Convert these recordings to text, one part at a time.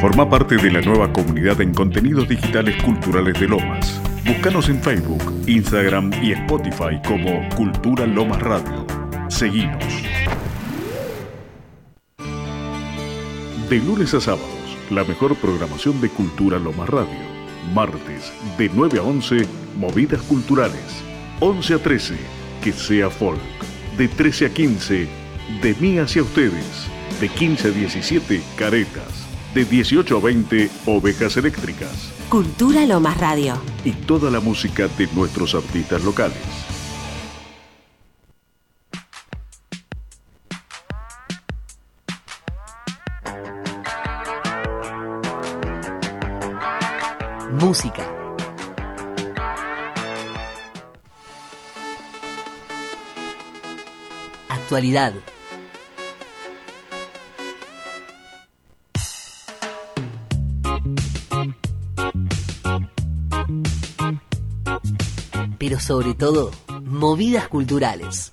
Forma parte de la nueva comunidad en contenidos digitales culturales de Lomas. Búscanos en Facebook, Instagram y Spotify como Cultura Lomas Radio. Seguimos. De lunes a sábados, la mejor programación de Cultura Lomas Radio. Martes, de 9 a 11, Movidas Culturales. 11 a 13, que sea folk. De 13 a 15, de mí hacia ustedes. De 15 a 17, caretas de 18 a 20 Ovejas Eléctricas. Cultura Lomas Radio. Y toda la música de nuestros artistas locales. Música. Actualidad. Sobre todo, movidas culturales.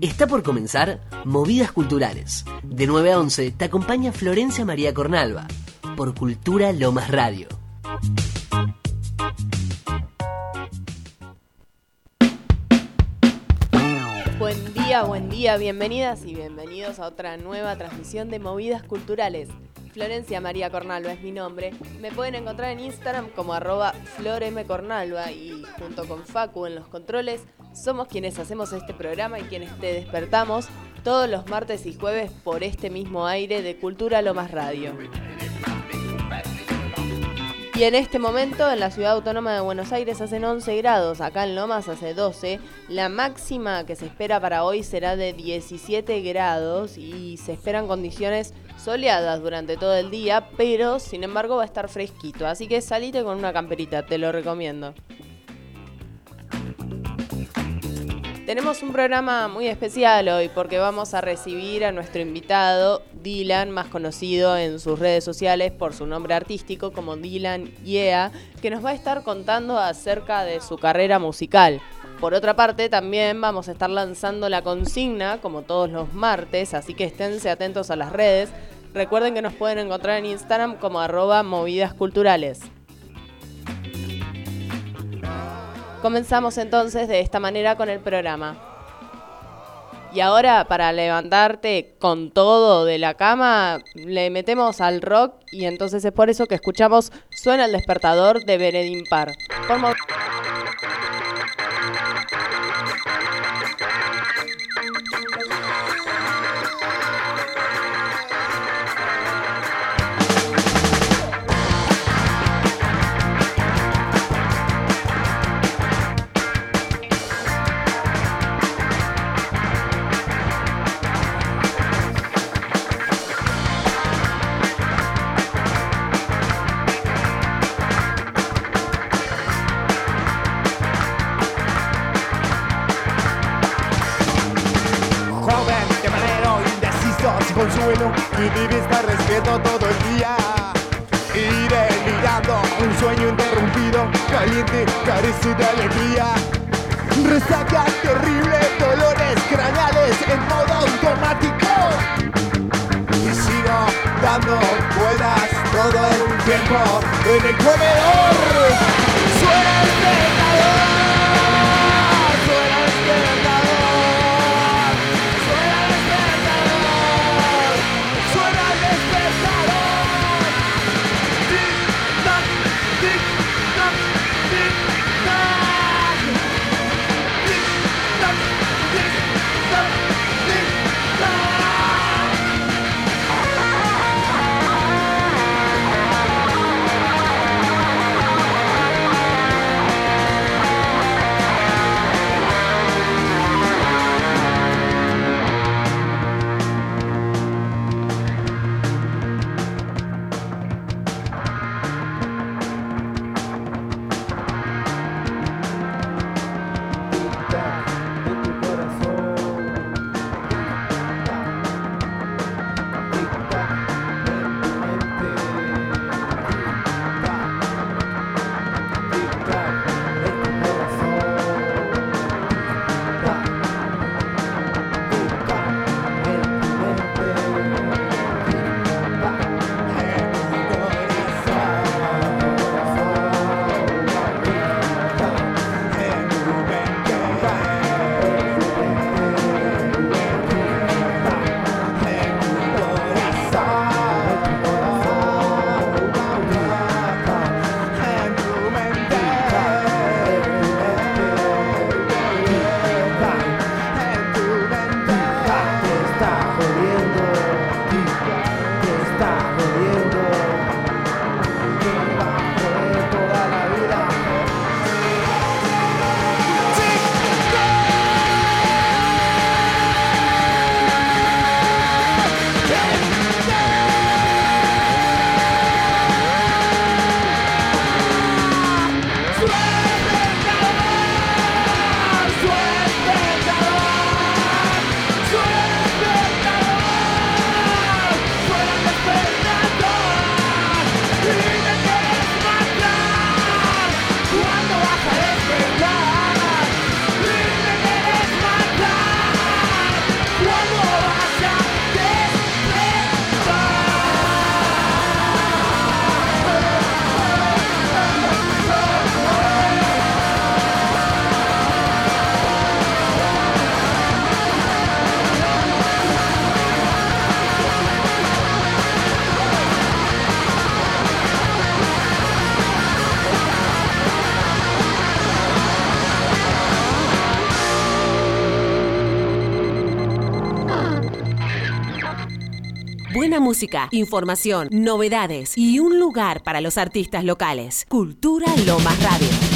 Está por comenzar Movidas Culturales. De 9 a 11 te acompaña Florencia María Cornalva por Cultura Lomas Radio. Buen día, buen día, bienvenidas y bienvenidos a otra nueva transmisión de Movidas Culturales. Florencia María Cornalva es mi nombre. Me pueden encontrar en Instagram como arroba flormcornalva y junto con Facu en los controles somos quienes hacemos este programa y quienes te despertamos todos los martes y jueves por este mismo aire de Cultura Lomas Radio. Y en este momento en la ciudad autónoma de Buenos Aires hacen 11 grados, acá en Lomas hace 12. La máxima que se espera para hoy será de 17 grados y se esperan condiciones soleadas durante todo el día, pero sin embargo va a estar fresquito, así que salite con una camperita, te lo recomiendo. Tenemos un programa muy especial hoy porque vamos a recibir a nuestro invitado Dylan, más conocido en sus redes sociales por su nombre artístico como Dylan Yeah, que nos va a estar contando acerca de su carrera musical. Por otra parte, también vamos a estar lanzando la consigna, como todos los martes, así que esténse atentos a las redes. Recuerden que nos pueden encontrar en Instagram como arroba movidas culturales. Comenzamos entonces de esta manera con el programa. Y ahora para levantarte con todo de la cama, le metemos al rock y entonces es por eso que escuchamos Suena el despertador de Beredin Par. consuelo música, información, novedades y un lugar para los artistas locales. Cultura Lomas Radio.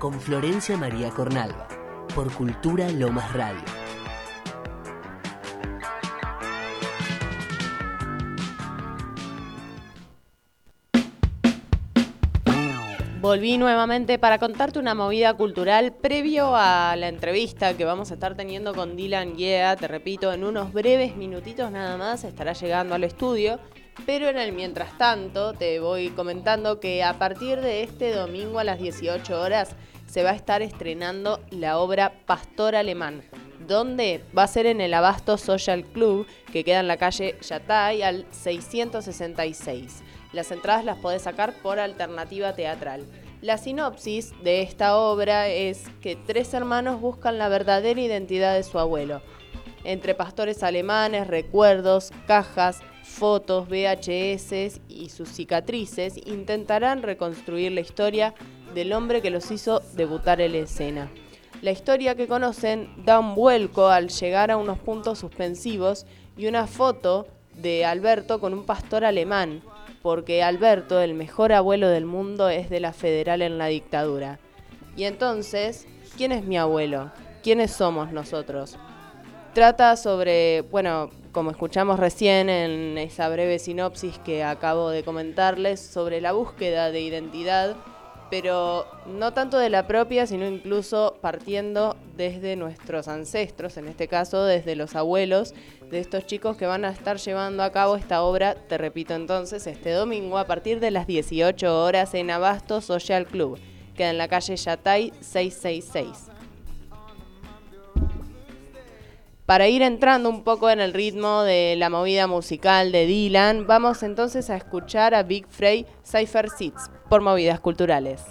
con Florencia María Cornalva por Cultura Lomas Radio. Volví nuevamente para contarte una movida cultural previo a la entrevista que vamos a estar teniendo con Dylan Yeah. Te repito, en unos breves minutitos nada más estará llegando al estudio. Pero en el mientras tanto te voy comentando que a partir de este domingo a las 18 horas se va a estar estrenando la obra Pastor Alemán. donde Va a ser en el Abasto Social Club, que queda en la calle Yatay al 666. Las entradas las podés sacar por alternativa teatral. La sinopsis de esta obra es que tres hermanos buscan la verdadera identidad de su abuelo. Entre pastores alemanes, recuerdos, cajas, fotos, VHS y sus cicatrices, intentarán reconstruir la historia del hombre que los hizo debutar en la escena. La historia que conocen da un vuelco al llegar a unos puntos suspensivos y una foto de Alberto con un pastor alemán, porque Alberto, el mejor abuelo del mundo, es de la federal en la dictadura. Y entonces, ¿quién es mi abuelo? ¿Quiénes somos nosotros? Trata sobre, bueno, como escuchamos recién en esa breve sinopsis que acabo de comentarles, sobre la búsqueda de identidad, pero no tanto de la propia, sino incluso partiendo desde nuestros ancestros, en este caso desde los abuelos de estos chicos que van a estar llevando a cabo esta obra, te repito entonces, este domingo a partir de las 18 horas en Abasto Social Club, queda en la calle Yatay 666. Para ir entrando un poco en el ritmo de la movida musical de Dylan, vamos entonces a escuchar a Big Frey Cypher Seats por movidas culturales.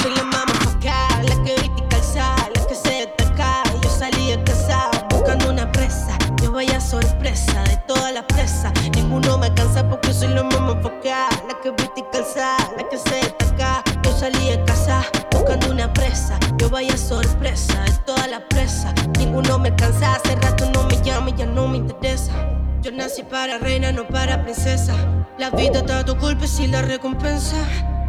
Soy la mamá focal, la que viste calzar, la que se destaca. Yo salí de casa buscando una presa. Yo vaya sorpresa de toda la presa. Ninguno me alcanza porque soy la mamá focal, la que viste calzar, la que se destaca. Yo salí de casa buscando una presa. Yo vaya sorpresa de toda la presa. Ninguno me alcanza, hace rato no me llama y ya no me interesa. Yo nací para reina, no para princesa. La vida está a tu culpa y la recompensa.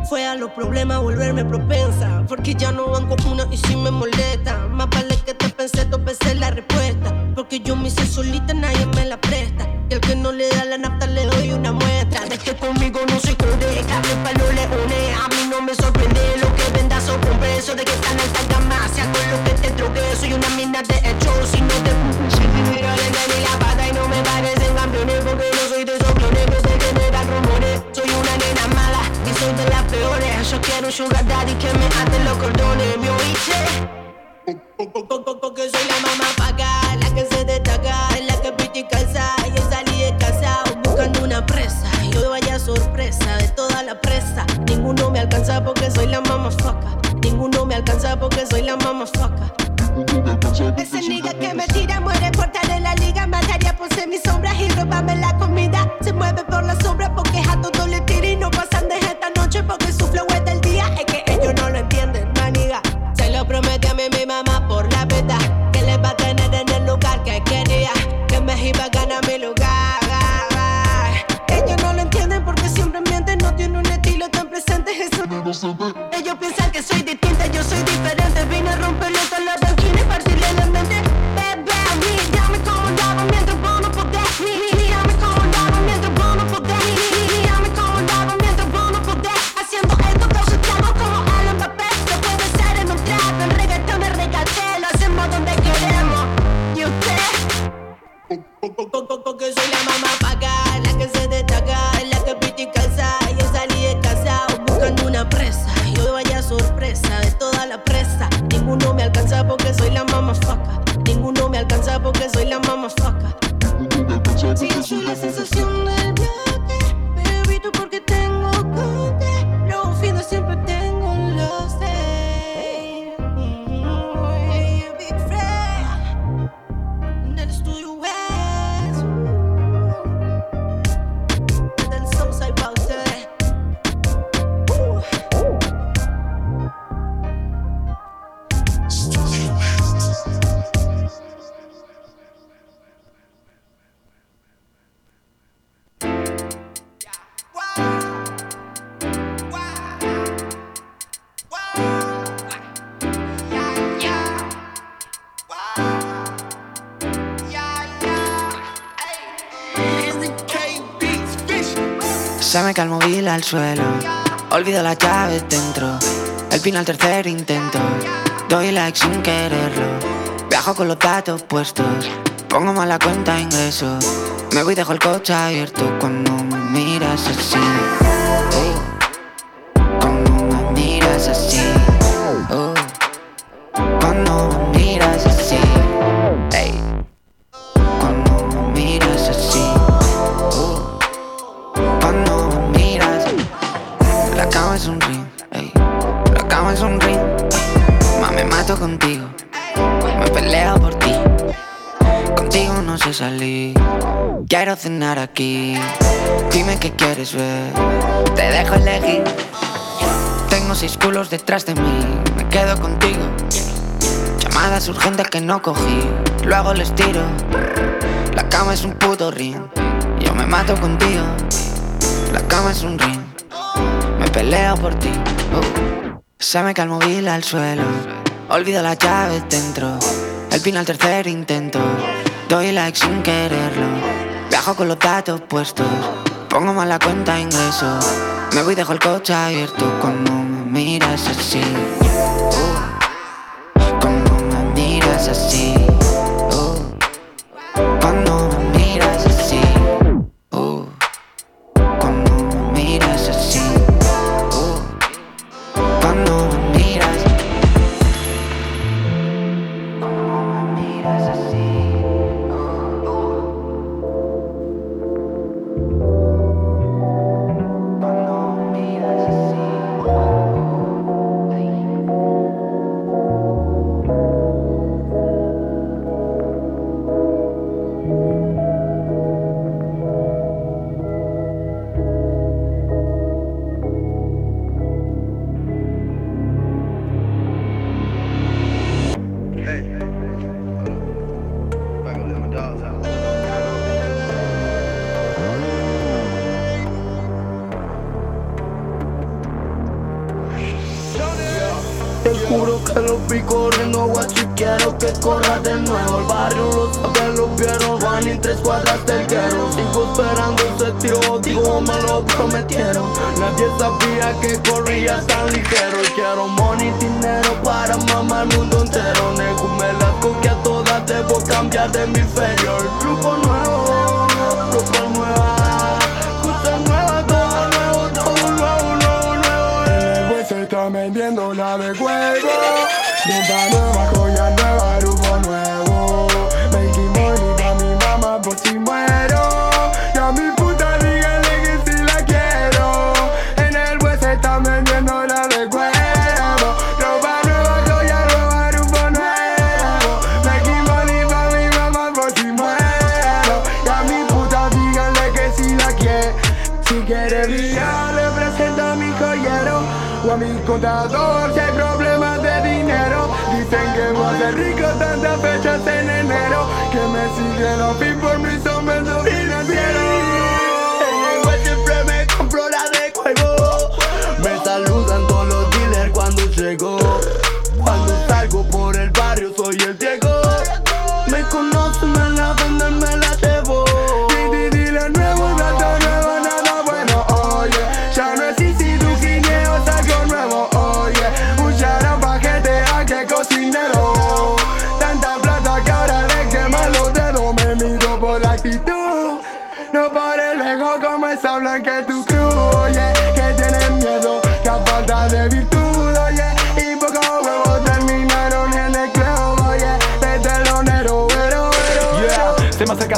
Fue a los problemas volverme propensa. Porque ya no van con una y si me molesta. Más vale que te pensé veces la respuesta. Porque yo me hice solita, nadie me la presta. Y el que no le da la nafta le doy una muestra. De que conmigo no se jode, cable palo le une. Mina de hecho. Si no te pero le ni la pata y no me parecen campeones. Porque no soy de esos clones que se generan rumores. Soy una nena mala y soy de las peores. Yo quiero un sugar daddy que me ate los cordones. ¿Me oíste? Porque soy la mamá paga, la que se destaca, es la que piti calza. Yo salí de casa buscando una presa. Yo vaya sorpresa de toda la presa. Ninguno me alcanza porque soy la mamá foca. Ninguno me alcanza porque soy la mamá foca. Ese nigga que me tira muere por estar en la liga. Mataría por ser mis sombras y robarme la comida. Se mueve por la sombra porque a todo le tira y no pasan de esta noche porque su flow es del día. Es que ellos no lo entienden, maniga. Se lo promete a mí mi mamá por la peta. Que le va a tener en el lugar que quería. Que me iba a ganar mi lugar. Ellos no lo entienden porque siempre mienten. No tiene un estilo tan presente. Eso ellos piensan que soy distinta, yo soy diferente. Vine a romperle Se me cae el móvil al suelo. Olvido las llaves dentro. El pin al tercer intento. Doy like sin quererlo. Viajo con los datos puestos. Pongo mala cuenta de ingresos. Me voy y dejo el coche abierto cuando me miras así. Dime qué quieres ver. Te dejo elegir. Tengo seis culos detrás de mí. Me quedo contigo. Llamadas urgentes que no cogí. Luego les tiro. La cama es un puto ring. Yo me mato contigo. La cama es un ring. Me peleo por ti. Uh. Se me cae el móvil al suelo. Olvido las llaves dentro. El pin al tercer intento. Doy like sin quererlo. Viajo con los datos puestos. Pongo mala cuenta de ingresos. Me voy y dejo el coche abierto cuando me miras así. Uh. Cuando me miras así. Tres cuadras del guero Sigo esperando ese tiro, digo, me lo prometieron Nadie sabía que corría tan ligero Quiero money, dinero para mamar el mundo entero Nego, me las cogí a todas, debo cambiar de hemisferio El grupo nuevo, nueva, cosas nuevas, todo nuevo, todo nuevo, nuevo, nuevo vendiendo la de si hay problemas de dinero. Dicen que voy a ser rico tantas fechas en enero. Que me siguen los por mis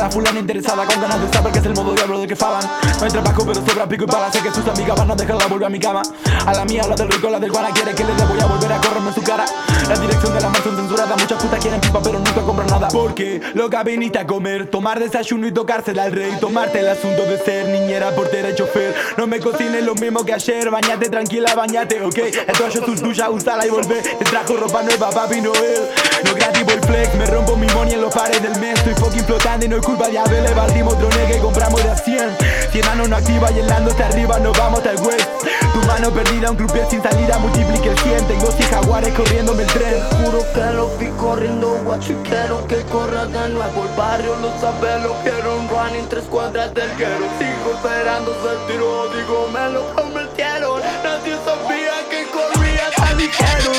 La fulana interesada con ganas de saber que es el modo diablo de que faban. No hay trabajo pero sobra pico y para sé que sus amigas van a dejarla volver a mi cama. A la mía, la del rico, la del guana quiere que le dé voy a volver a correrme en su cara. La dirección de la mansión censurada, muchas putas quieren pipa pero nunca compran nada. Porque loca viniste a comer, tomar desayuno y tocársela al rey. Tomarte el asunto de ser niñera, portera y chofer. No me cocines lo mismo que ayer, bañate tranquila, bañate, ok. Esto yo tu tuya, úsala y volver. Te trajo ropa nueva, papi Noel. No creativo el flex, me rompo mi money en los pares del mes. Estoy fucking flotando y no es culpa de Abel Evaldimos drones que compramos de a 100 100 años no activa y helando arriba nos vamos hasta el west. Tu mano perdida, un croupier sin salida, multiplique el 100 Tengo 100 jaguares corriéndome el tren. Te juro que lo vi corriendo, guacho y quiero que corra de nuevo. El barrio lo sabe, lo quiero un run en tres cuadras del guero. Sigo esperando el tiro, digo me lo convirtieron Nadie sabía que corría tan ligero.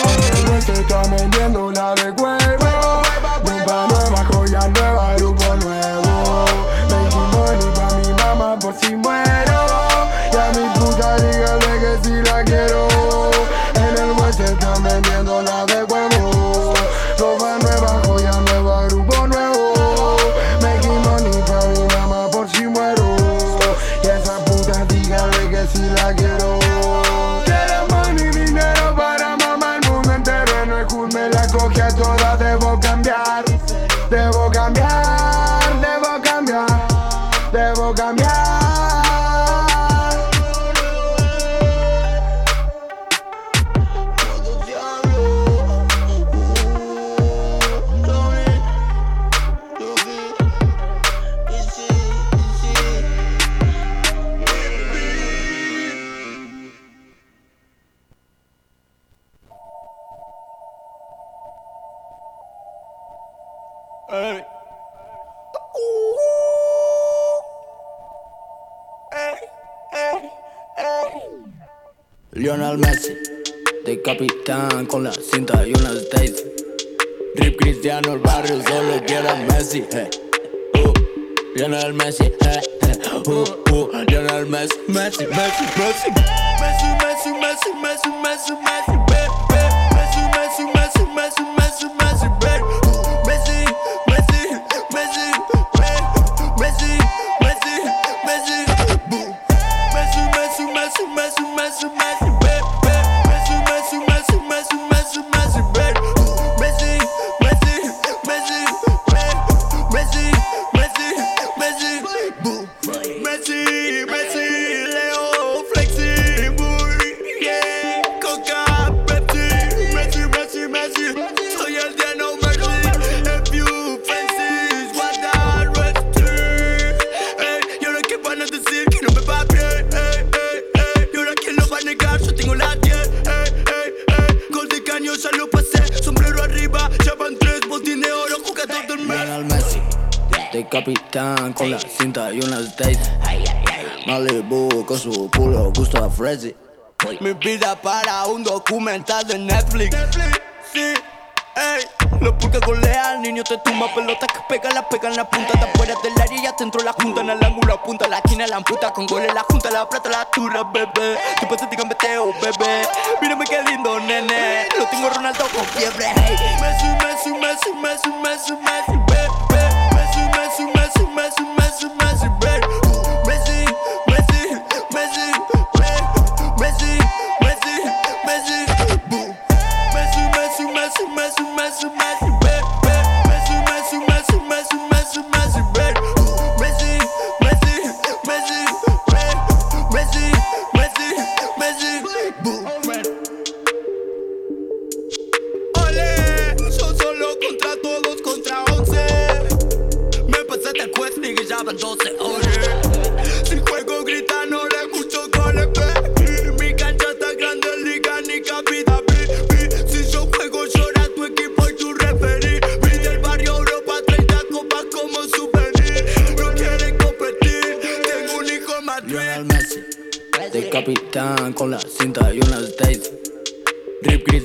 Me está la esa dígale que si la quiero.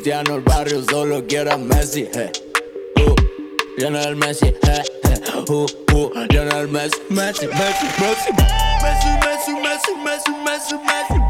Cristiano, el barrio solo quiere a Messi. Eh. Uh, Lionel Messi. Eh, eh. Uh, uh, Lionel Messi. Messi, Messi, Messi. Messi, Messi, Messi, Messi, Messi, Messi. Messi.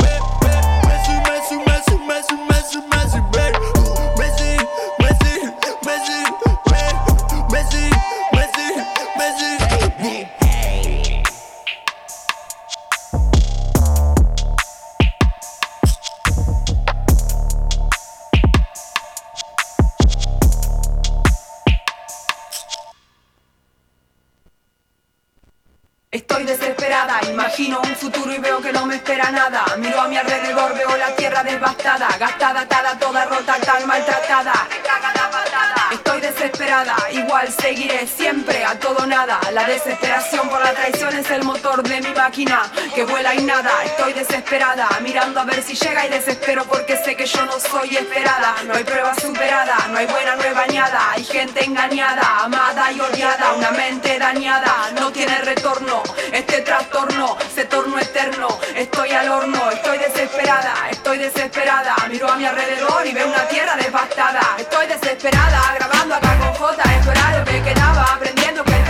La desesperación por la traición es el motor de mi máquina que vuela y nada. Estoy desesperada, mirando a ver si llega y desespero porque sé que yo no soy esperada. No hay prueba superada, no hay buena, no hay bañada. Hay gente engañada, amada y odiada. Una mente dañada, no tiene retorno. Este trastorno se tornó eterno. Estoy al horno, estoy desesperada, estoy desesperada. Miro a mi alrededor y veo una tierra devastada. Estoy desesperada, grabando acá con J. Esto era lo que quedaba, aprendiendo que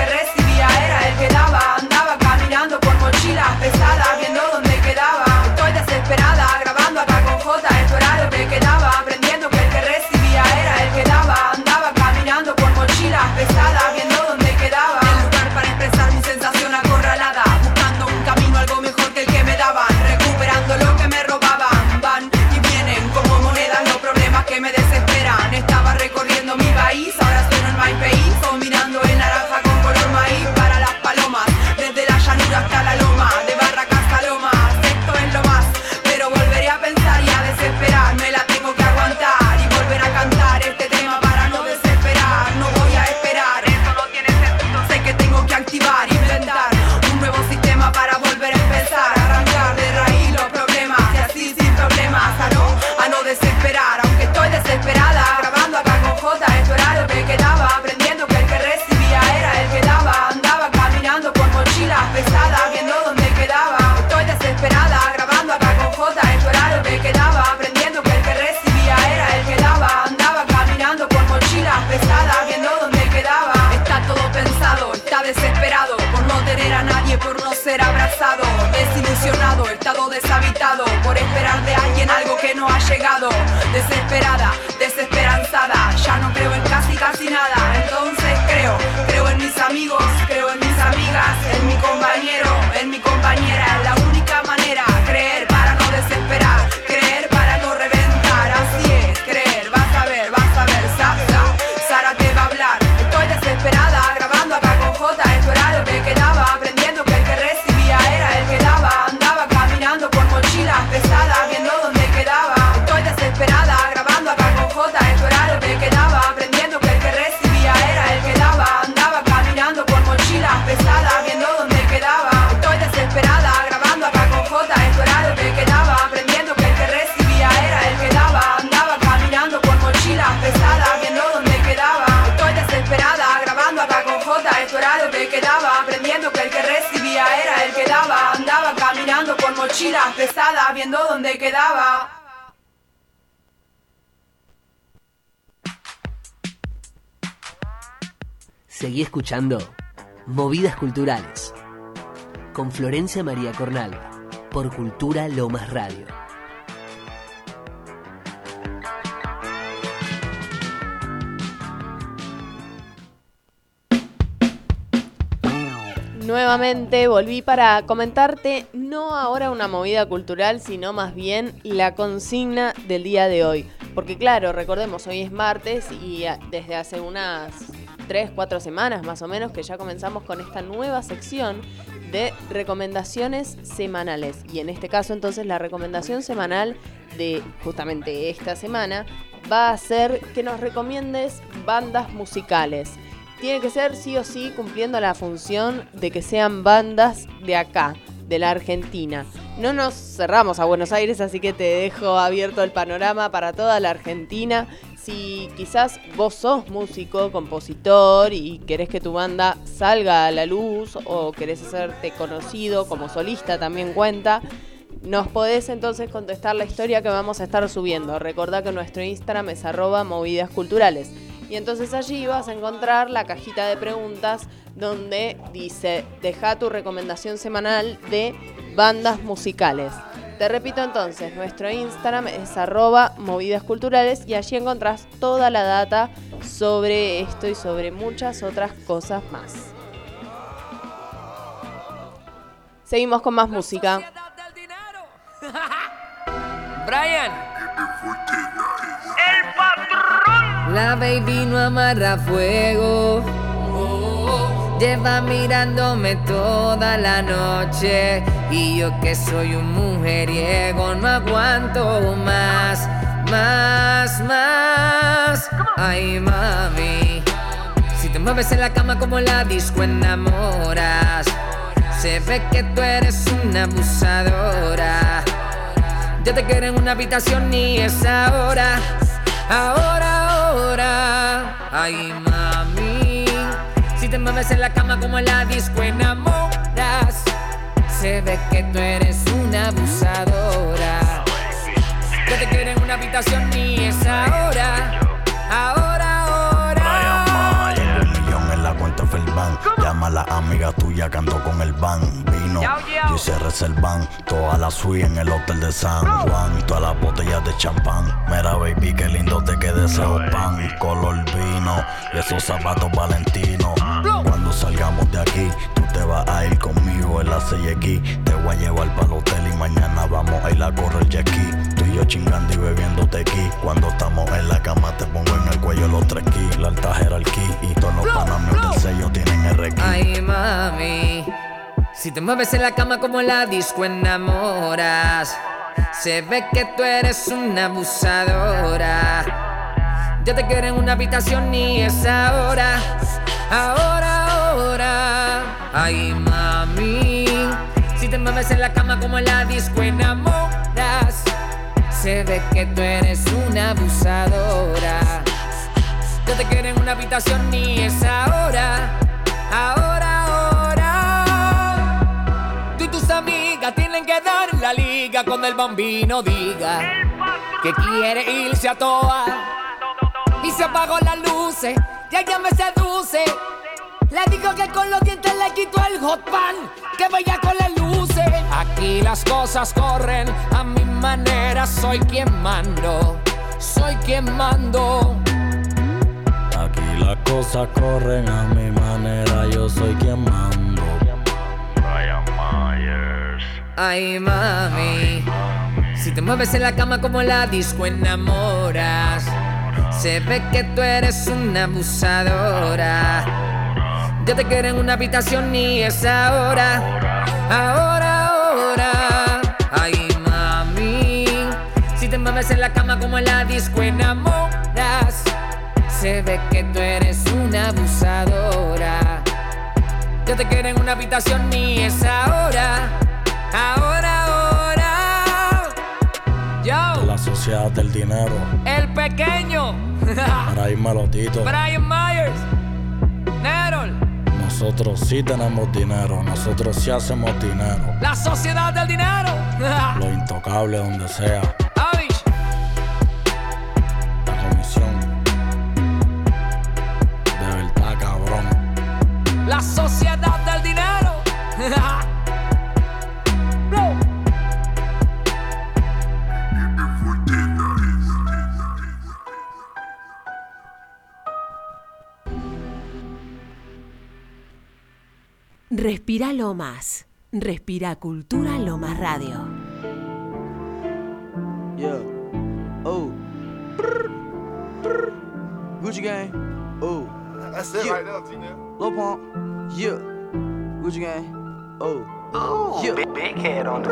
era el que daba. Andaba caminando por mochilas pesadas, viendo dónde quedaba. Estoy desesperada, grabando acá con J. Esto era lo que quedaba, escuchando Movidas Culturales con Florencia María Cornalva por Cultura Lomas Radio. Nuevamente volví para comentarte no ahora una movida cultural, sino más bien la consigna del día de hoy. Porque claro, recordemos, hoy es martes y ah, desde hace unas 3, 4 semanas más o menos que ya comenzamos con esta nueva sección de recomendaciones semanales. Y en este caso entonces la recomendación semanal de justamente esta semana va a ser que nos recomiendes bandas musicales. Tiene que ser sí o sí cumpliendo la función de que sean bandas de acá, de la Argentina. No nos cerramos a Buenos Aires, así que te dejo abierto el panorama para toda la Argentina. Si quizás vos sos músico, compositor y querés que tu banda salga a la luz o querés hacerte conocido como solista también cuenta, nos podés entonces contestar la historia que vamos a estar subiendo. Recordá que nuestro Instagram es arroba movidas culturales. Y entonces allí vas a encontrar la cajita de preguntas donde dice, deja tu recomendación semanal de bandas musicales. Te repito entonces, nuestro Instagram es arroba movidas culturales y allí encontrás toda la data sobre esto y sobre muchas otras cosas más. Seguimos con más música. Brian. El patrón. La baby no amarra fuego. Lleva mirándome toda la noche. Y yo que soy un mujeriego no aguanto más, más, más. Ay, mami. Si te mueves en la cama como la disco enamoras. Se ve que tú eres una abusadora. Yo te quiero en una habitación y es ahora. Ahora, ahora. Ay, mami. Si te mueves en la cama como la disco enamoras. Se ve que tú eres una abusadora. Yo te quiero en una habitación y es. Ahora, ahora. Llama a la amiga tuya que ando con el van. Vino y se reservan. Toda la suite en el hotel de San Juan. Todas las botellas de champán. Mira, baby, qué lindo te queda ese pan. Color vino y esos zapatos valentinos. Cuando salgamos de aquí, tú te vas a ir conmigo en la CX. Te voy a llevar para el hotel y mañana vamos a ir a correr ski. Yo chingando y bebiendo tequí. Cuando estamos en la cama, te pongo en el cuello los tres ki. La alta jerarquía y todos los panamios del sello tienen RQ. Ay, mami. Si te mueves en la cama como la disco enamoras. Se ve que tú eres una abusadora. Yo te quiero en una habitación y es ahora. Ahora, ahora. Ay, mami. Si te mueves en la cama como la disco enamoras. Se ve que tú eres una abusadora. Yo te quiero en una habitación y es ahora. Ahora, ahora. Tú y tus amigas tienen que dar la liga cuando el bambino diga que quiere irse a toa. Y se apagó las luces, ya ella me seduce. Le digo que con los dientes le quito el hot pan, que vaya con las Aquí las cosas corren a mi manera, soy quien mando, soy quien mando. Aquí las cosas corren a mi manera, yo soy quien mando. Brian Myers. Ay, mami. Si te mueves en la cama como la disco enamoras. Se ve que tú eres una abusadora. Yo te quiero en una habitación y es ahora. Ahora, ahora. Ay, mami. Si te mueves en la cama como la disco enamoras. Se ve que tú eres una abusadora. Yo te quiero en una habitación y es ahora. Ahora, ahora. Yo, La sociedad del dinero. el pequeño. Para irme Tito. Brian Myers. Nerol. Nosotros sí tenemos dinero, nosotros sí hacemos dinero. La sociedad del dinero. Lo intocable donde sea. Avish. La comisión. De verdad, cabrón. La sociedad del dinero. Respira lo más. Respira Cultura Lomas Radio. Yeah. Oh. Gucci gang. Oh. That's it Yeah. right there, T-Nev. Lil Pump. Yeah. Gucci gang. Oh. Oh, yeah. big- big head on the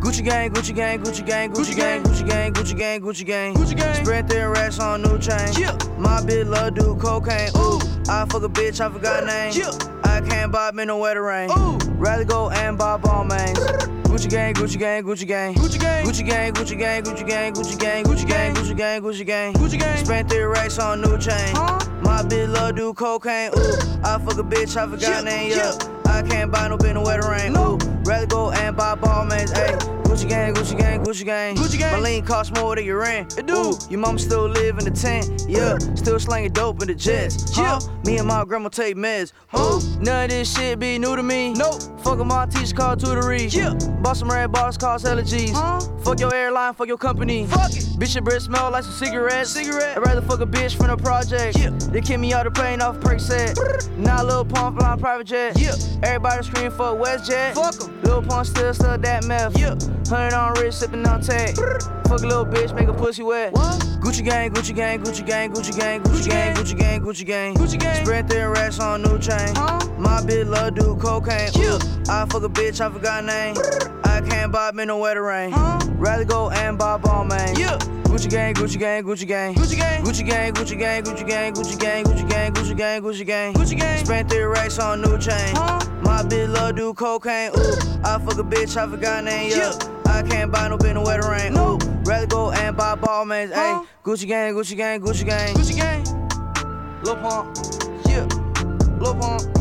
Gucci gang, Gucci gang, Gucci gang, Gucci gang, Gucci gang, Gucci gang, Gucci gang, Gucci gang. Spread their racks on new chain. Yeah. My bitch love do cocaine. Ooh. I fuck a bitch, I forgot name. Yeah. I can't bob in the wetter rain. Ooh. Rather go and bob Ball mains. Gucci gang, Gucci gang, Gucci gang. Gucci gang, Gucci gang, Gucci gang, Gucci gang, Gucci gang, Gucci gang, Gucci gang, Gucci gang. Gucci gang. Spent three racks on new chain. My bitch love do cocaine. Ooh, I fuck a bitch, I forgot name. Yeah, I can't buy no bin the wetter rain. Ooh, rather go and buy ball mains. Ayy. Gucci gang, Gucci gang, Gucci gang, Gucci gang. My lean cost more than your rent. It do. Your mama still live in the tent. Yeah, still slanging dope in the jets. Yeah, me and my grandma take meds. Huh? None of this shit be new to me. Nope. Fuck my teacher called tutory. Yeah. Bought some red bars cost hella G's. Fuck your airline, fuck your company. Fuck it. Bitch, your breath smell like some cigarettes. Cigarette. I'd rather fuck a bitch from the project. Yeah. They kick me out the plane off perk set. now Lil Pump flying private jet. Yeah. Everybody scream for WestJet. Fuck 'em. Lil Pump still stuck that meth. Yeah. Hundred on wrist, sipping on tag. Fuck a little bitch, make a pussy wet. What? Gucci gang, Gucci gang, Gucci gang, Gucci gang, Gucci gang, Gucci gang, Gucci gang, Gucci gang. Spread their racks on new chain. My bitch love do cocaine. Ooh, I fuck a bitch, I forgot name. I can't bob in the wetter rain. Huh? Rather go and buy all man. Yeah. Gucci gang, Gucci gang, Gucci gang. Gucci gang, Gucci gang, Gucci gang, Gucci gang, Gucci gang, Gucci gang, Gucci gang, Gucci gang. Gucci gang. Spent three racks on new chain. Huh? My bitch love do cocaine. Ooh, I fuck a bitch, I forgot name. Yeah. I can't buy no bin no wetter rain. Ooh, rather go and buy ball mans. Huh? Ayy, Gucci gang, Gucci gang, Gucci gang. Gucci gang. Lil Pump. Yeah. Lil Pump.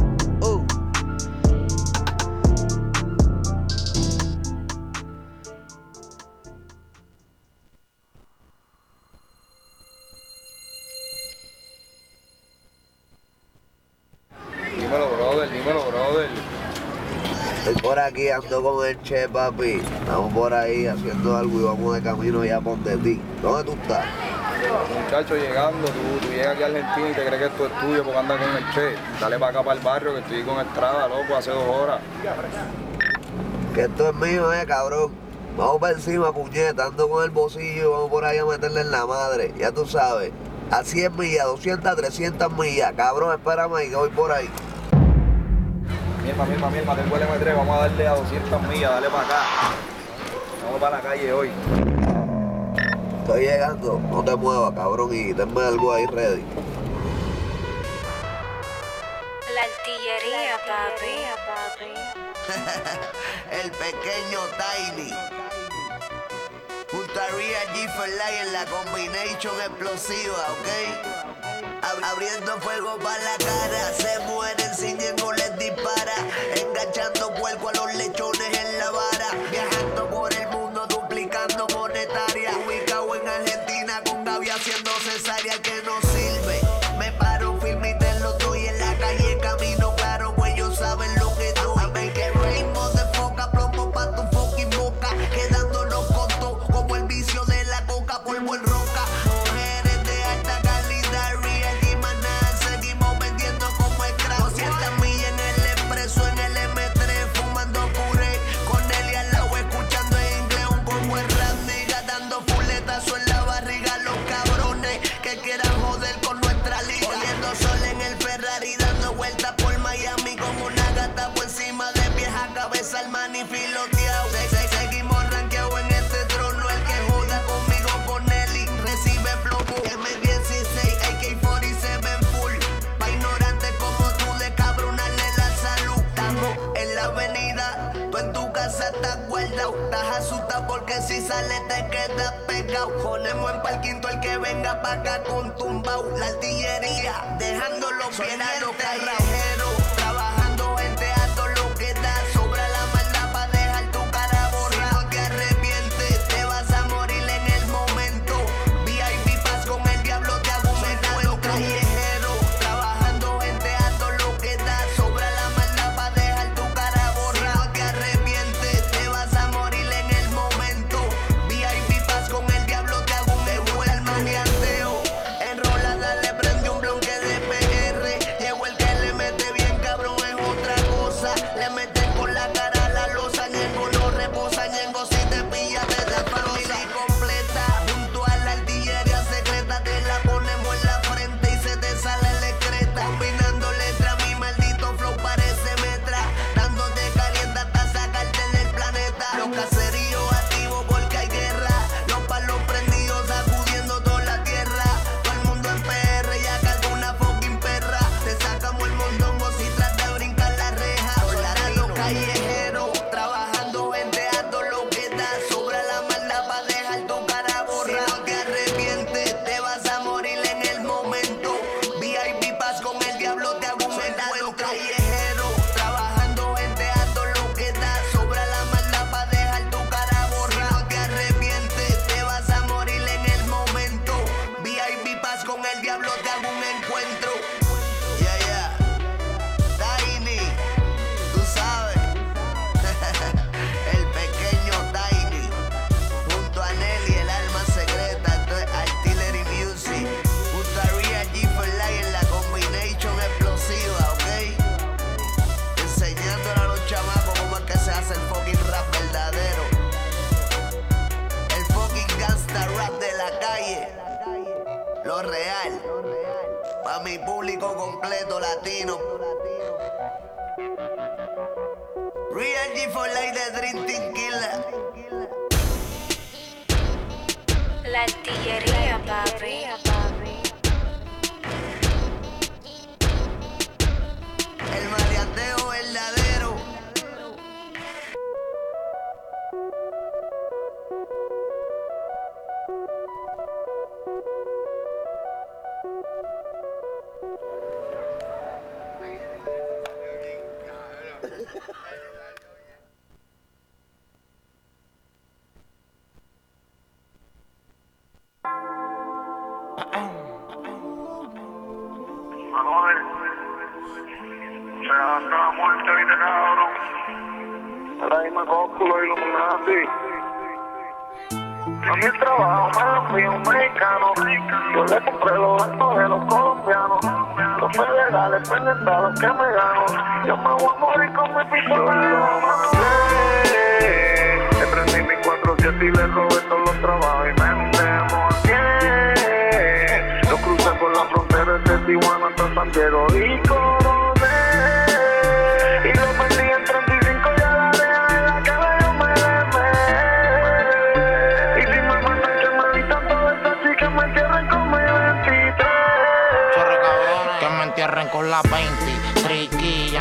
Aquí, ando con el che, papi. Estamos por ahí haciendo algo y vamos de camino ya por de ti. ¿Dónde tú estás? Muchacho llegando, tú, tú llegas aquí a Argentina y te crees que es tu estudio porque andas con el che. Dale para acá, para el barrio, que estoy con Estrada, loco, hace dos horas. Que esto es mío, eh, cabrón. Vamos para encima, puñeta, ando con el bolsillo y vamos por ahí a meterle en la madre. Ya tú sabes. A 100 millas, 200, 300 millas. Cabrón, espérame ahí que voy por ahí. Mierda, mierda, mierda, tengo el M3, vamos a darle a 200 millas, dale para acá. Vamos para la calle hoy. Estoy llegando, no te muevas, cabrón, y tenme algo ahí ready. La artillería, papi. el pequeño Tiny. Junto a Real G for Life en la combination explosiva, ¿ok? Ab- abriendo fuego para la cara, se mueren sin no les dispara. Enganchando puerco a los lechones en la vara. Si sale te quedas pegado. Ponemos en parquinto el que venga pa' acá con tumbao. La artillería, dejándolo bien a los público completo latino. Real G for Life de Dream Team Killer. La artillería, papi. El maleanteo verdadero. Se anda la muerte, viste cabrón. Ahora mismo cóculo Illuminati. A mi trabajo me lo fui un mexicano. Yo le compré los altos de los colombianos. Los federales a los que me gano. Yo me voy a morir con mi pistola. Eh, Le prendí mi 4-7 y le robé todos los trabajos y me endemonié. Yo crucé por la frontera de Tijuana hasta San Diego y coroné. La 20 Tricky, ya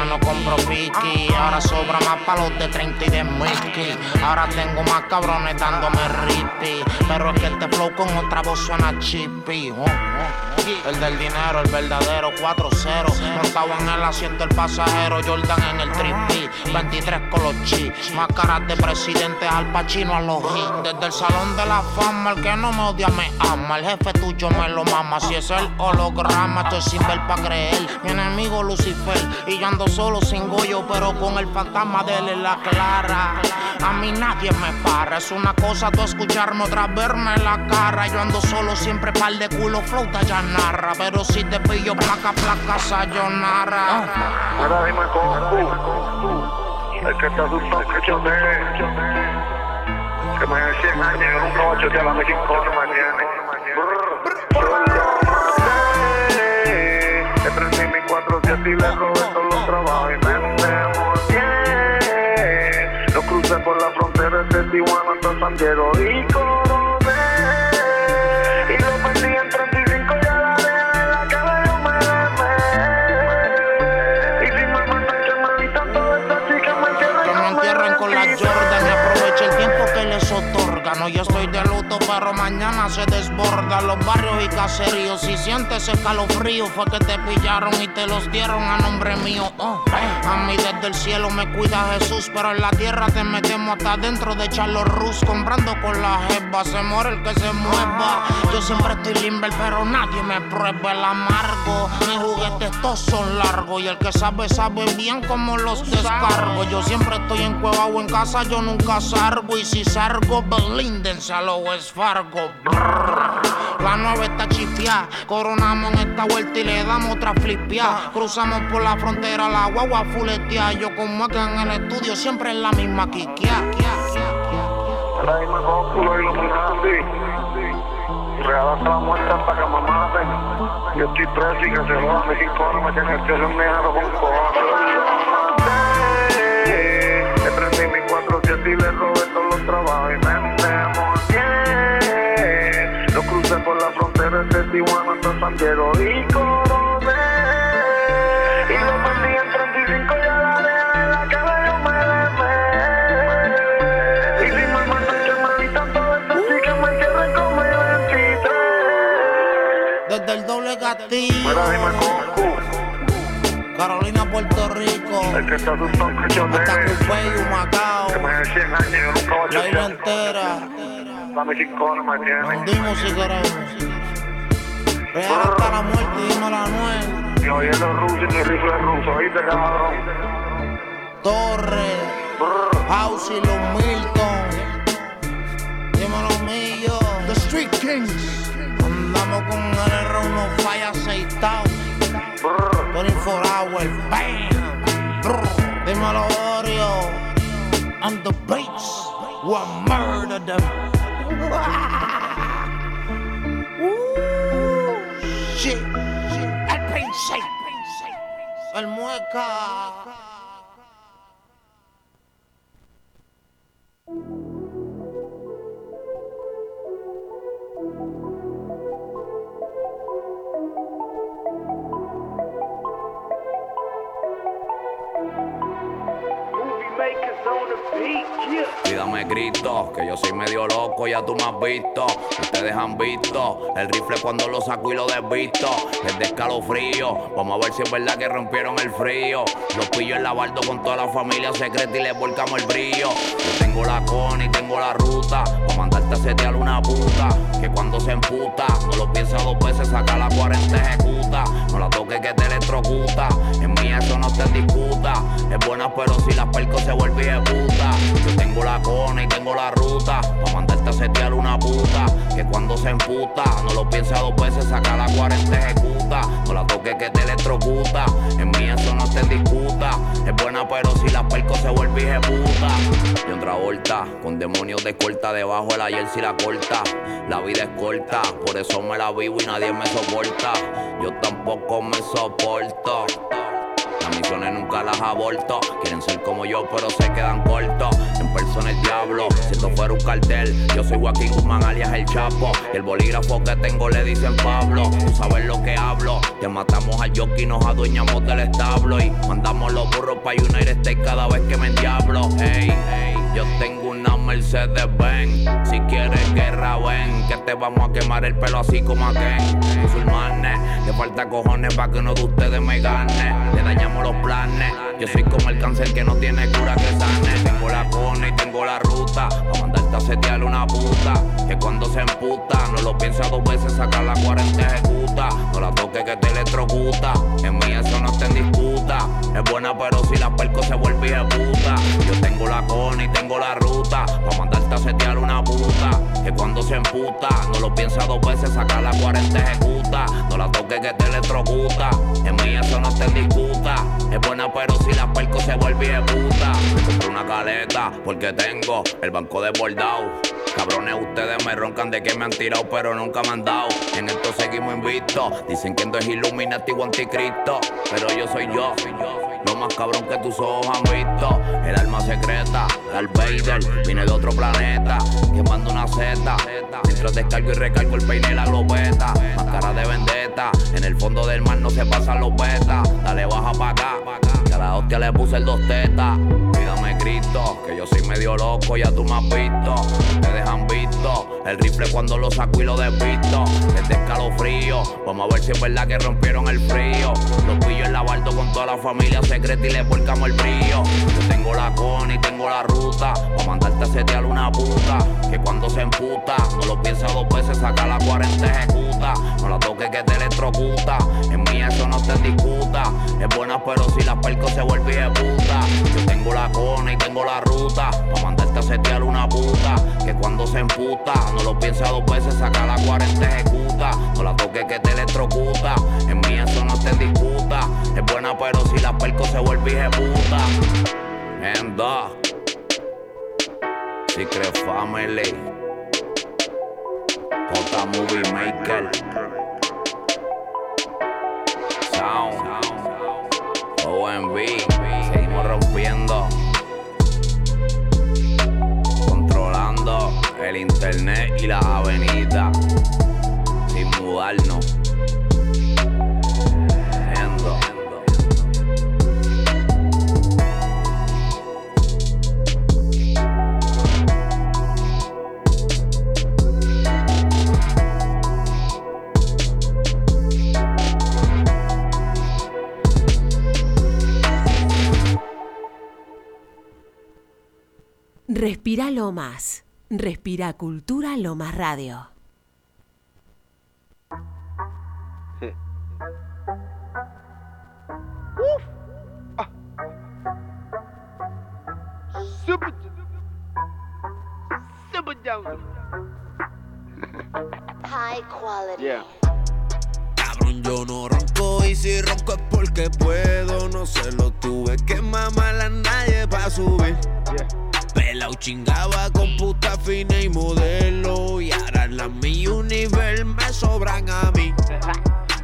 no compro piqui Ahora sobra más palos de 30 y de Mickey Ahora tengo más cabrones dándome ripi. Pero es que este flow con otra voz suena chippy. Oh, oh. El del dinero, el verdadero 4-0 Montado en el asiento el pasajero Jordan en el trippy. 23 con los chi Máscaras de presidente al pachino a los Desde el salón de la fama El que no me odia me ama. El jefe tuyo me lo mama. Si es el holograma Estoy sin ver pa' creer. Mi enemigo Lucifer. Y yo ando solo sin goyo Pero con el fantasma de él en la clara. A mí nadie me para Es una cosa tú escucharme otra verme la cara. Yo ando solo siempre par de culo flauta ya narra. Pero si te pillo placa placa sayonara. Ahora dime Goku, el que asustado que me dé 100 años, yo nunca voy a chotear a la mexicana mañana. Y le robé todos los trabajos y me endemonié. Yo crucé por la frontera de Tijuana hasta San Diego y coroné. Y lo perdí en 35 y a la de la cara yo me le Y si me mandan que me evitan todas estas chicas me entierren Que me entierren con la Jordan y aproveche el tiempo que les otorga. No, yo estoy de pero mañana se desborda. Los barrios y caseríos, si sientes escalofrío, fue que te pillaron y te los dieron a nombre mío. Oh, a mí desde el cielo me cuida Jesús, pero en la tierra te metemos hasta dentro de Charlos Rus. Comprando con la jeva, se muere el que se mueva. Yo siempre estoy limber, pero nadie me prueba el amargo. Mis juguetes todos son largos y el que sabe, sabe bien cómo los descargo. Yo siempre estoy en cueva o en casa, yo nunca salgo. Y si salgo, blíndense a lo West Fargo. Brrr. La nueve está chipeada, coronamos en esta vuelta y le damos otra flipia. Cruzamos por la frontera, la guagua fuletea. Yo como acá en el estudio, siempre en la misma quiquea. Ahora dime cóculo Illuminati. Real hasta la muerte hasta que me maten. Yo estoy preso y que se joda mexicano me tiene que un negro con cojones. Le prendí mi 4-7 y le robé todos los trabajos Diego y coroné. Y lo perdí en 35 y a la reja de la cara yo me le Y si me mandan que me evitan todas estas chicas me entierren con mi 23. Desde el doble castillo. Mira, dime Goku, Carolina, Puerto Rico. el que está asustado que. Hasta Cupé y Humacao. Que me dé 100 años, yo nunca voy a La isla entera. La mexicana me tiene. Hundimos si queremos. Real hasta la muerte, dime la nuez. Y oyendo ruso y mi rifle ruso, ¿oíste, cabrón? Torre, House y los Milton. Dímelo mío. The Street Kings. Andamos con el R uno falla aceitado. 24 hours, bam. Brr. Dímelo Oreo. And the bass will murder them. G, Alpense, Almueca. El mueca. Y dame grito, que yo soy medio loco, ya tú me has visto. Ustedes han visto el rifle cuando lo saco y lo desvisto. Es de escalofrío, vamos a ver si es verdad que rompieron el frío. Los pillo en la bardo con toda la familia secreta y les volcamos el brillo. Yo tengo la con y tengo la ruta, para mandarte a setear una puta. Que cuando se emputa, no lo piensa dos veces, saca la 40 ejecuta. No la toque que te electrocuta, en mí eso no te discuta. Es buena pero si la perco se vuelve puta. Yo tengo la cona y tengo la ruta, para mandarte a setear una puta. Que cuando se emputa, no lo piensa dos veces, saca la 40 ejecuta. No la toque que te electrocuta, en mí eso no te discuta. Es buena pero si la perco se vuelve de puta. Y otra vuelta, con demonios de corta debajo de la jersey la corta. La vida es corta, por eso me la vivo y nadie me soporta. Yo tampoco me soporto. Las misiones nunca las aborto. Quieren ser como yo, pero se quedan cortos. En persona el diablo, si esto fuera un cartel. Yo soy Joaquín Guzmán, alias el Chapo. El bolígrafo que tengo le dicen Pablo. Tú sabes lo que hablo. Te matamos al jockey, nos adueñamos del establo. Y mandamos los burros pa' United States cada vez que me endiablo. Ey, yo tengo una Mercedes Benz. Si quieres guerra, ven. Que te vamos a quemar el pelo así como a Ken. Musulmanes, le falta cojones pa' que uno de ustedes me gane. Le dañamos los planes. Yo soy como el cáncer que no tiene cura que sane. Tengo la cona y tengo la ruta. Pa' mandarte a setear una puta. Que cuando se emputa, no lo piensa dos veces, saca la 40 ejecuta. No la toque que te electrocuta. En mí eso no te en disputa. Es buena, pero si la perco se vuelve puta. Yo tengo la cona y tengo la ruta. Pa' mandarte a setear una puta. Que cuando se emputa, no lo piensa dos veces, saca la 40 ejecuta. No la toque que te electrocuta. En mí eso no te en disputa. Es buena, pero si la perco se vuelve puta. Compré una caleta porque tengo el banco desbordado. Cabrones, ustedes me roncan de que me han tirado, pero nunca me han dado. En esto seguimos invictos. Dicen que esto es Illuminati o anticristo. Pero yo soy yo. Lo más cabrón que tus ojos han visto. El alma secreta, Darth Vader. Vine de otro planeta, quemando una seta. Mientras descargo y recargo el peine la globeta. Máscara de vendetta. En el fondo del mar no se pasan los betas. Dale, baja pa' acá. La hostia le puse el dos tetas. Cuídame Cristo, que yo soy medio loco, ya tú me has visto. Ustedes han visto el rifle cuando lo saco y lo desvisto. Es de escalofrío, vamos a ver si es verdad que rompieron el frío. Los pillo en la bardo con toda la familia secreta y le volcamos el brillo. Yo tengo la con y tengo la ruta, pa' mandarte a setear una puta. Que cuando se emputa, no lo piensa dos veces, saca la 40 ejecuta. No la toque que te electrocuta, en mí eso no te discuta. Es buena, pero si la perco se vuelve de puta. Yo tengo la cona y tengo la ruta, pa' mandarte a setear una puta. Que cuando se emputa, no lo piensa dos veces, saca la 40 ejecuta. No la toque que te electrocuta, en mí eso no te disputa. Es buena, pero si la perco se vuelve de puta. En dos. Secret Family. J Movie Maker. Sound. Seguimos rompiendo. Controlando el internet y la avenida. Respira lo más. Respira Cultura lo más radio. Super. Super. High quality. Yeah. Cabrón, yo no ronco y si ronco es porque puedo. No se lo tuve que mamar a nadie pa' subir. Pelao chingaba con puta fina y modelo. Y ahora las mi universe me sobran a mí.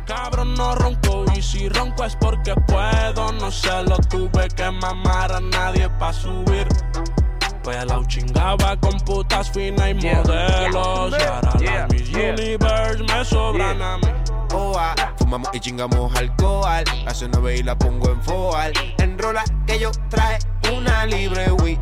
Cabrón, no ronco y si ronco es porque puedo. No se lo tuve que mamar a nadie pa' subir. Pelao chingaba con putas finas y modelos. Y ahora las Miss Universe me sobran a mí. Oa, fumamos y chingamos alcohol. Hace una vez y la pongo en foal. Enrola que yo traje una libre, we.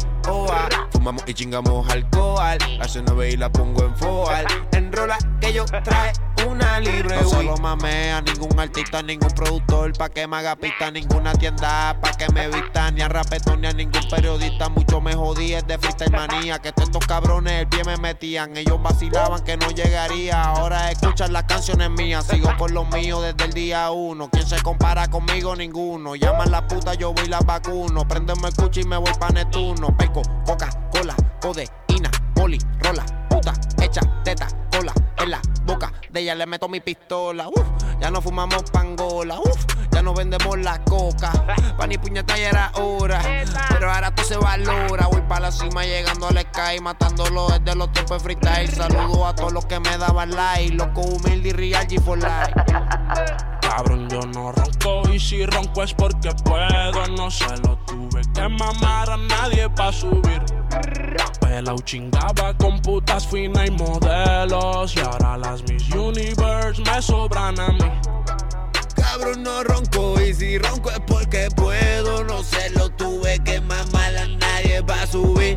Fumamos y chingamos alcohol. La cena y la pongo en foal. Enrola que yo traje una libre. No se lo mamé a ningún artista, ningún productor. Pa' que me haga pista, ninguna tienda. Pa' que me vista, ni a rapetón, ni a ningún periodista. Mucho me jodí, es de freestyle manía. Que todos estos cabrones el pie me metían. Ellos vacilaban que no llegaría. Ahora escuchan las canciones mías. Sigo con los míos desde el día uno. ¿Quién se compara conmigo? Ninguno. Llaman la puta, yo voy la vacuno. Prendeme el cuchi y me voy pa' Neptuno. Peco, coca, cola, codeína, poli, rola, puta, hecha, teta, cola, en la boca de ella le meto mi pistola. Uf, ya no fumamos pangola. Uf, ya no vendemos la coca. Pa' ni puñeta ya era hora. Pero ahora todo se valora. Voy pa' la cima llegando al sky. Matándolo desde los tiempos de freestyle. Saludo a todos los que me daban like. Loco humilde y real G for life. Cabrón, yo no ronco y si ronco es porque puedo. No se lo tuve que mamar a nadie pa' subir. Pelau chingaba con putas finas y modelos. Y ahora las Miss Universe me sobran a mí. Cabrón, no ronco y si ronco es porque puedo. No se lo tuve que mamar a nadie pa' subir.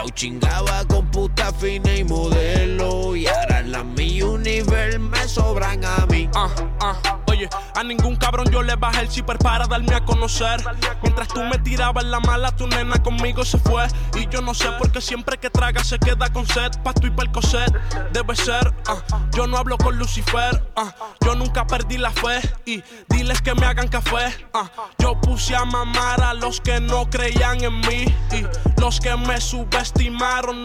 Pelau chingaba con puta fina y modelo. Y ahora las mi universe me sobran a mí. Ah, ah, oye, a ningún cabrón yo le bajé el zipper para darme a conocer. Mientras tú me tirabas la mala, tu nena conmigo se fue. Y yo no sé por qué siempre que traga se queda con sed. Pa' tu y pa' el coset, debe ser. ah. Yo no hablo con Lucifer, yo nunca perdí la fe. Y diles que me hagan café. Yo puse a mamar a los que no creían en mí. Y los que me subestimaron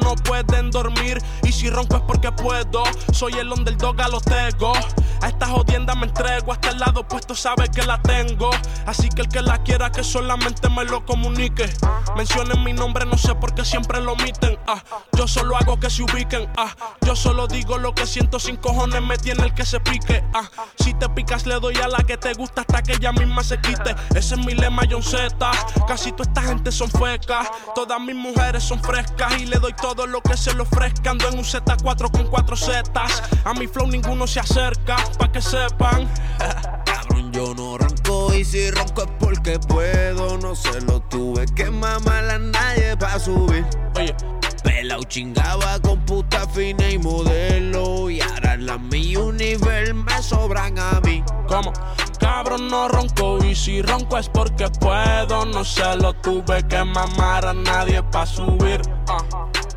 no pueden dormir. Y si ronco es porque puedo. Soy el underdog a los tego. A esta jodienda me entrego. Hasta el lado opuesto sabe que la tengo. Así que el que la quiera que solamente me lo comunique. Mencionen mi nombre, no sé por qué siempre lo omiten. Ah, yo solo hago que se ubiquen. Ah, yo solo digo lo que siento sin cojones. Me tiene el que se pique. Ah, si te picas, le doy a la que te gusta hasta que ella misma se quite. Ese es mi lema, John Z. Casi toda esta gente son fecas. Todas mis mujeres son frescas. Y le doy todo lo que se le ofrezca. Ando en un Z4 con cuatro Zetas. A mi flow ninguno se acerca. Pa' que sepan. Cabrón, yo no ronco y si ronco es porque puedo. No se lo tuve que mamar a nadie pa' subir. Oye. Pelau chingaba con puta fina y modelo. Y ahora las mi universe me sobran a mí. ¿Cómo? Cabrón, no ronco y si ronco es porque puedo. No se lo tuve que mamar a nadie pa' subir. Ah.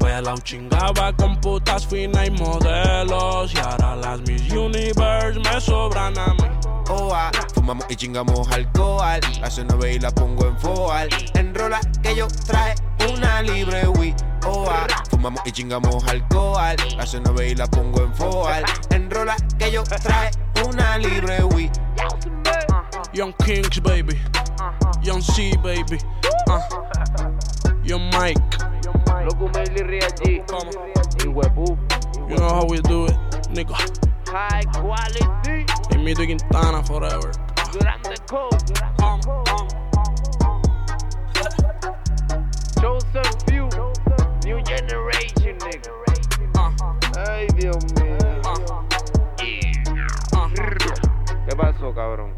Pelau chingaba con putas finas y modelos. Y ahora las Miss Universe me sobran a mí. Oh, ah. Fumamos y chingamos alcohol. La cena y la pongo en foal. Enrola que yo traje una libre Wii. Oh, ah. Fumamos y chingamos alcohol. La cena y la pongo en foal. Enrola que yo traje una libre Wii. Young Kings, baby. Young C, baby. Uh. Young Mike. Loco Melly Real G. You know how we do it, nigga. High quality. Y Mito Quintana forever. Grande code. Chosen few. New generation, nigga. Ay, Dios mío. ¿Qué pasó, cabrón?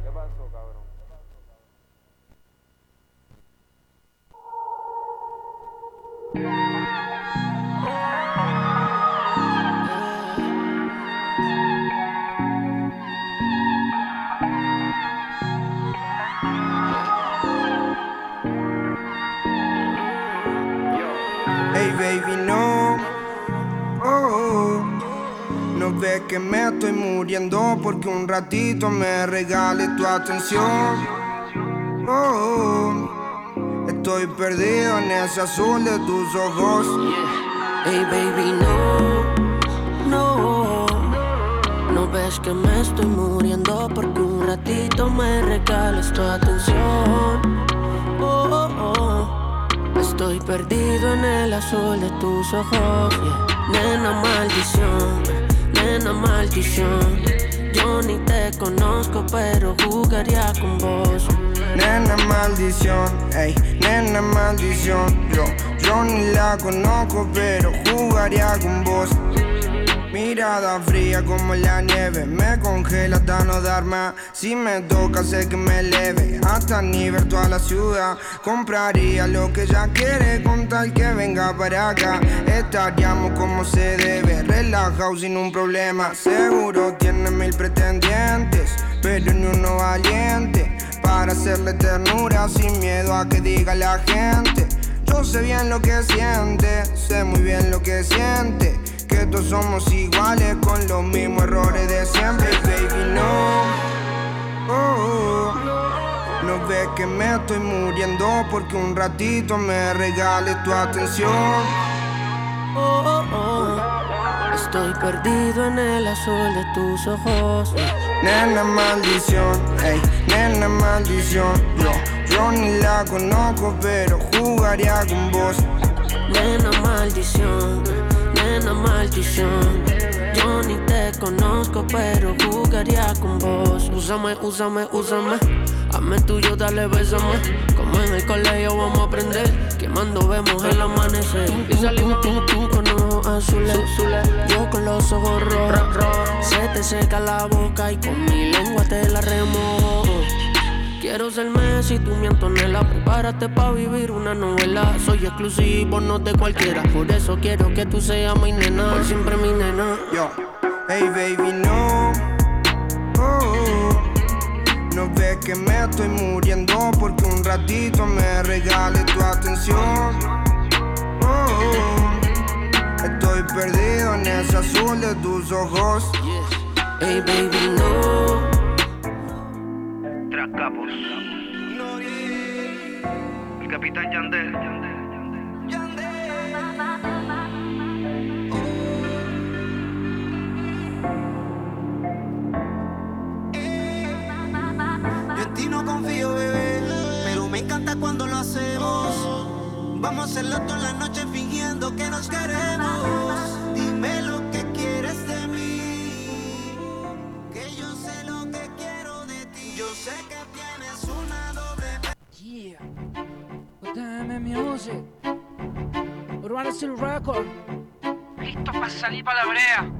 Hey baby, no. Oh, no ves que me estoy muriendo porque un ratito me regales tu atención. Oh, estoy perdido en ese azul de tus ojos. Hey baby, no, no. No ves que me estoy muriendo porque un ratito me regales tu atención. Oh, oh, oh. Estoy perdido en el azul de tus ojos. yeah. Nena, maldición, nena, maldición. Yo ni te conozco, pero jugaría con vos. Nena maldición, ey, nena maldición. Yo, yo ni la conozco, pero jugaría con vos. Mirada fría como la nieve, me congela hasta no dar más. Si me toca, sé que me eleve hasta nivel toda la ciudad. Compraría lo que ella quiere con tal que venga para acá. Estaríamos como se debe, relajado sin un problema. Seguro tiene mil pretendientes, pero ni uno valiente para hacerle ternura sin miedo a que diga la gente. Yo sé bien lo que siente, sé muy bien lo que siente. Que todos somos iguales con los mismos errores de siempre, baby, no. Oh, oh. No ves que me estoy muriendo porque un ratito me regales tu atención. Oh, oh, oh. Estoy perdido en el azul de tus ojos. Nena maldición, ey, nena maldición. Yo, yo ni la conozco, pero jugaría con vos. Nena maldición, nena maldición. Yo ni te conozco, pero jugaría con vos. Úsame, úsame, úsame. Hazme tuyo, dale, bésame. Como en el colegio vamos a aprender. Quemando vemos el amanecer. Y salimos tú, tú con ojos azules. Yo con los ojos rojos. Se te seca la boca y con mi lengua te la remojo. Quiero ser Messi, tú mi Antonella Prepárate pa' vivir una novela. Soy exclusivo, no de cualquiera. Por eso quiero que tú seas mi nena. Por siempre mi nena. Yo, hey baby, no. Oh, oh. No ves que me estoy muriendo Porque un ratito me regales tu atención. Oh, oh. Estoy perdido en ese azul de tus ojos. Hey baby, no Tras capos. El capitán Yandel. Yo en ti no confío, bebé, pero me encanta cuando lo hacemos. Vamos a hacerlo toda la noche fingiendo que nos queremos. Yeah. UTM Music. Urbano Steel Record. Listo para salir para la brea.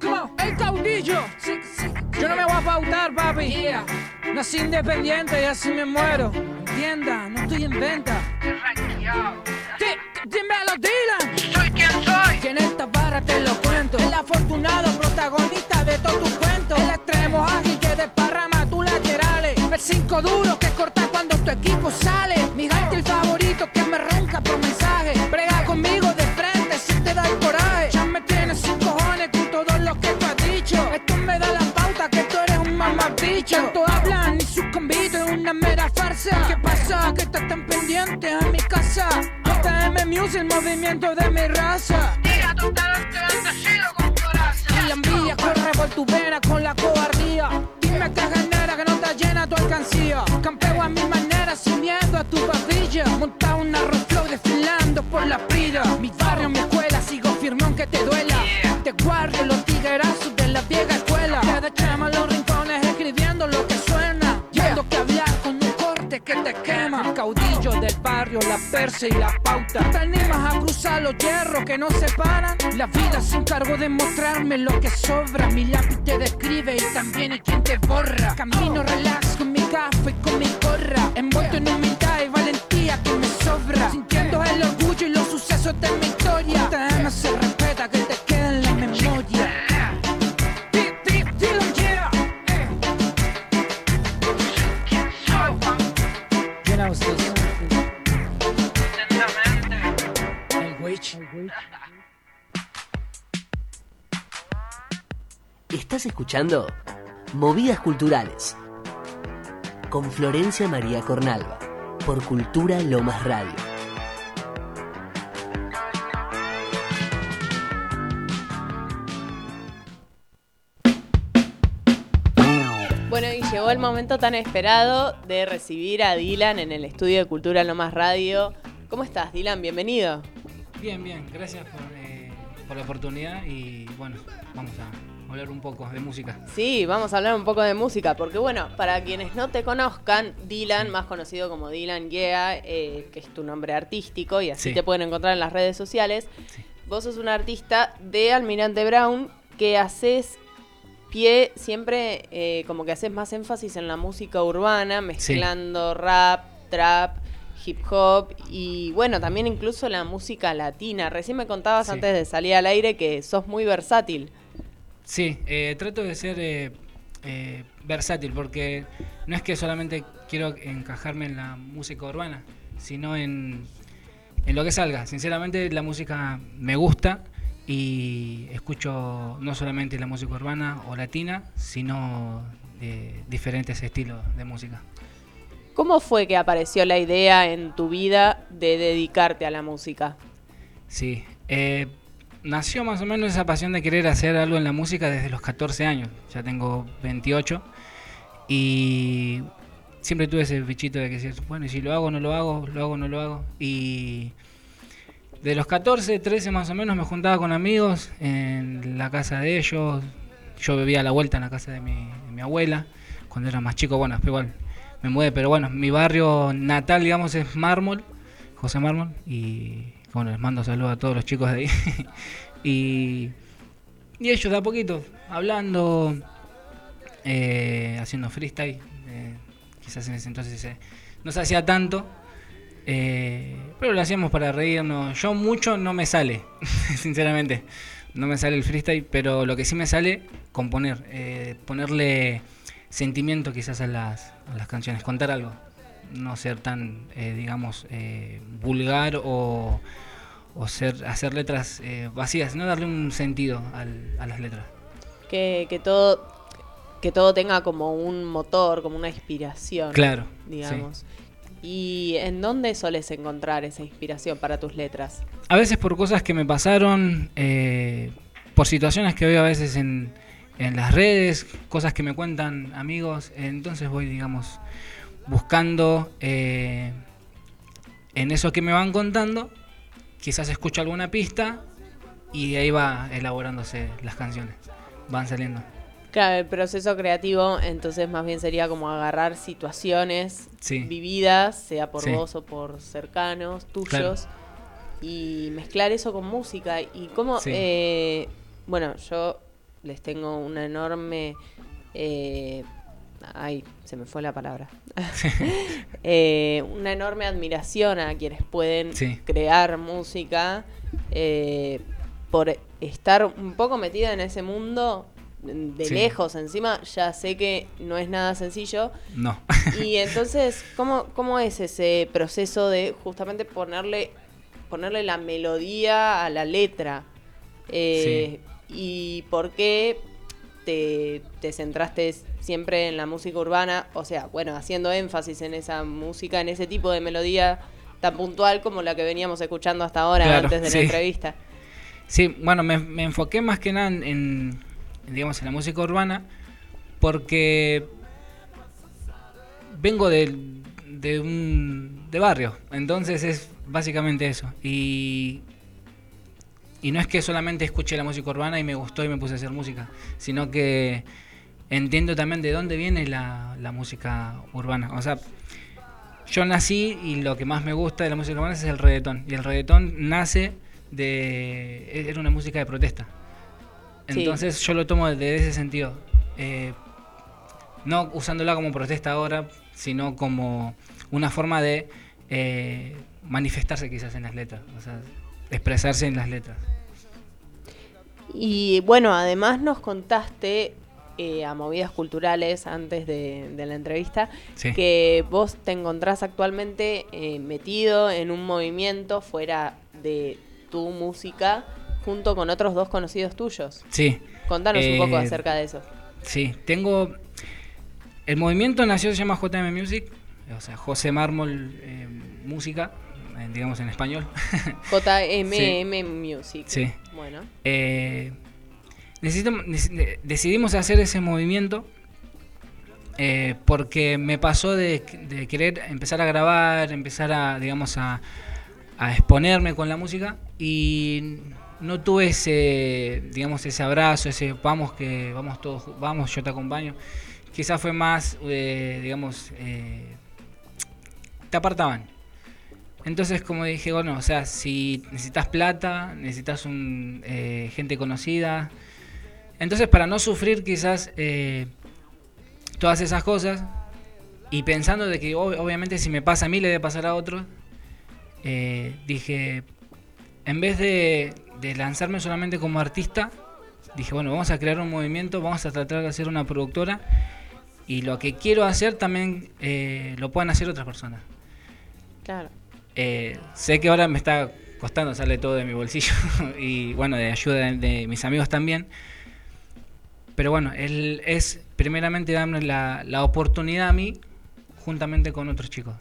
Come on, el caudillo. Yo no me voy a pautar, papi. Nací independiente y así me muero. Entienda, no estoy en venta. Dímelo, Dylan. Soy quien soy. Que en esta barra te lo cuento. El afortunado protagonista de todo tu cuento. El extremo cinco duro que corta cuando tu equipo sale. Mi el favorito que me ronca por mensaje. Brega conmigo de frente si te da el coraje. Ya me tienes sin cojones con todo lo que tú has dicho. Esto me da la pauta que tú eres un mamabicho. Tanto hablan y sus convitos es una mera farsa. ¿Qué pasa? Que estás tan pendiente en mi casa. JM Music, el movimiento de mi raza. Y la envidia corre por tu vena Mi barrio, mi escuela, sigo firme aunque te duela. Te guardo los tiguerazos de la vieja escuela. Te dechama los rincones escribiendo lo que suena. Yendo que hablar con un corte que te quema. Caudillo del barrio, la persa y la pauta. ¿Te animas a cruzar los hierros que nos separan? La vida se encargó de mostrarme lo que sobra. Mi lápiz te describe y también hay quien te borra. Camino relax con mi gafa y con mi gorra. Envuelto en humildad y valentía que me sobra. Sintiendo el orgullo sucesos de mi historia. TM se respeta que te quede en la memoria. Estás escuchando Movidas Culturales con Florencia María Cornalba por Cultura Lomas Radio. Llegó el momento tan esperado de recibir a Dylan en el estudio de Cultura No Más Radio. ¿Cómo estás, Dylan? Bienvenido. Bien, bien, gracias por, eh, por la oportunidad y bueno, vamos a hablar un poco de música. Sí, vamos a hablar un poco de música, porque bueno, para quienes no te conozcan, Dylan, más conocido como Dylan Yeah, eh, que es tu nombre artístico y así Sí. te pueden encontrar en las redes sociales, vos sos un artista de Almirante Brown que haces pie siempre eh, como que haces más énfasis en la música urbana, mezclando rap, trap, hip hop y bueno, también incluso la música latina. Recién me contabas Sí. antes de salir al aire que sos muy versátil. Sí, eh, trato de ser eh, eh, versátil porque no es que solamente quiero encajarme en la música urbana, sino en, en lo que salga. Sinceramente la música me gusta y escucho no solamente la música urbana o latina, sino de diferentes estilos de música. ¿Cómo fue que apareció la idea en tu vida de dedicarte a la música? Sí, eh, nació más o menos esa pasión de querer hacer algo en la música desde los 14 años. Ya tengo 28 y siempre tuve ese bichito de que decir, bueno, y si lo hago, no lo hago, lo hago, no lo hago. Y de los 14, 13 más o menos me juntaba con amigos en la casa de ellos. Yo vivía a la vuelta en la casa de mi, abuela cuando era más chico. Bueno, igual me mudé, pero bueno, mi barrio natal, digamos, es Mármol, José Mármol. Y bueno, les mando saludos a todos los chicos de ahí. y, ellos de a poquito, hablando, eh, haciendo freestyle. eh, quizás en ese entonces se- no se hacía tanto. Eh, pero lo hacíamos para reírnos. Yo mucho no me sale, sinceramente. No me sale el freestyle, pero lo que sí me sale, componer. eh, ponerle sentimiento quizás a las, a las canciones, contar algo. No ser tan, eh, digamos, eh, vulgar o, o ser, hacer letras eh, vacías, sino darle un sentido al- a las letras. Que, que todo que todo tenga como un motor, como una inspiración. Claro, Digamos. ¿Y en dónde soles encontrar esa inspiración para tus letras? A veces por cosas que me pasaron, eh, por situaciones que veo a veces en, en las redes, cosas que me cuentan amigos, entonces voy, digamos, buscando eh, en eso que me van contando, quizás escucho alguna pista y ahí va elaborándose las canciones, van saliendo. Claro, el proceso creativo entonces más bien sería como agarrar situaciones Sí. vividas, sea por Sí. vos o por cercanos, tuyos, Claro. y mezclar eso con música. Y cómo, Sí. eh, bueno, yo les tengo una enorme... eh, ay, se me fue la palabra. Eh, una enorme admiración a quienes pueden crear música eh, por estar un poco metida en ese mundo de Sí. lejos encima ya sé que no es nada sencillo No. y entonces cómo cómo es ese proceso de justamente ponerle ponerle la melodía a la letra Eh, y por qué te, te centraste siempre en la música urbana o sea bueno haciendo énfasis en esa música en ese tipo de melodía tan puntual como la que veníamos escuchando hasta ahora Claro, antes de sí. la entrevista Sí, bueno, me, me enfoqué más que nada en, en, digamos, en la música urbana porque vengo de, de un de barrio, entonces es básicamente eso. Y, y no es que solamente escuché la música urbana y me gustó y me puse a hacer música, sino que entiendo también de dónde viene la, la música urbana. O sea, yo nací y lo que más me gusta de la música urbana es el reggaetón. Y el reggaetón nace de... era una música de protesta. Sí. Entonces yo lo tomo desde ese sentido. Eh, no usándola como protesta ahora, sino como una forma de eh, manifestarse quizás en las letras. O sea, expresarse en las letras. Y bueno, además nos contaste eh, a movidas culturales antes de, de la entrevista Sí. que vos te encontrás actualmente eh, metido en un movimiento fuera de tu música junto con otros dos conocidos tuyos. Sí. Contanos un poco Eh, acerca de eso. Sí, tengo. El movimiento nació, se llama JM Music, o sea, José Mármol eh, Música, eh, digamos en español. JMM Music. Sí. Bueno. Eh, decidimos hacer ese movimiento eh, porque me pasó de, de querer empezar a grabar, empezar a, digamos, a, a exponerme con la música y no tuve ese, digamos, ese abrazo, ese vamos que vamos todos, vamos, yo te acompaño. Quizás fue más, eh, digamos, eh, te apartaban. Entonces, como dije, bueno, o sea, si necesitas plata, necesitas un, eh, gente conocida. Entonces, para no sufrir quizás todas esas cosas, y pensando de que ob- obviamente si me pasa a mí le debe pasar a otro, dije, en vez de, de lanzarme solamente como artista, dije, bueno, vamos a crear un movimiento, vamos a tratar de hacer una productora, y lo que quiero hacer también eh, lo puedan hacer otras personas. Claro. Eh, sé que ahora me está costando, sale todo de mi bolsillo y bueno, de ayuda de, de mis amigos también. Pero bueno, él es primeramente darme la, la oportunidad a mí juntamente con otros chicos.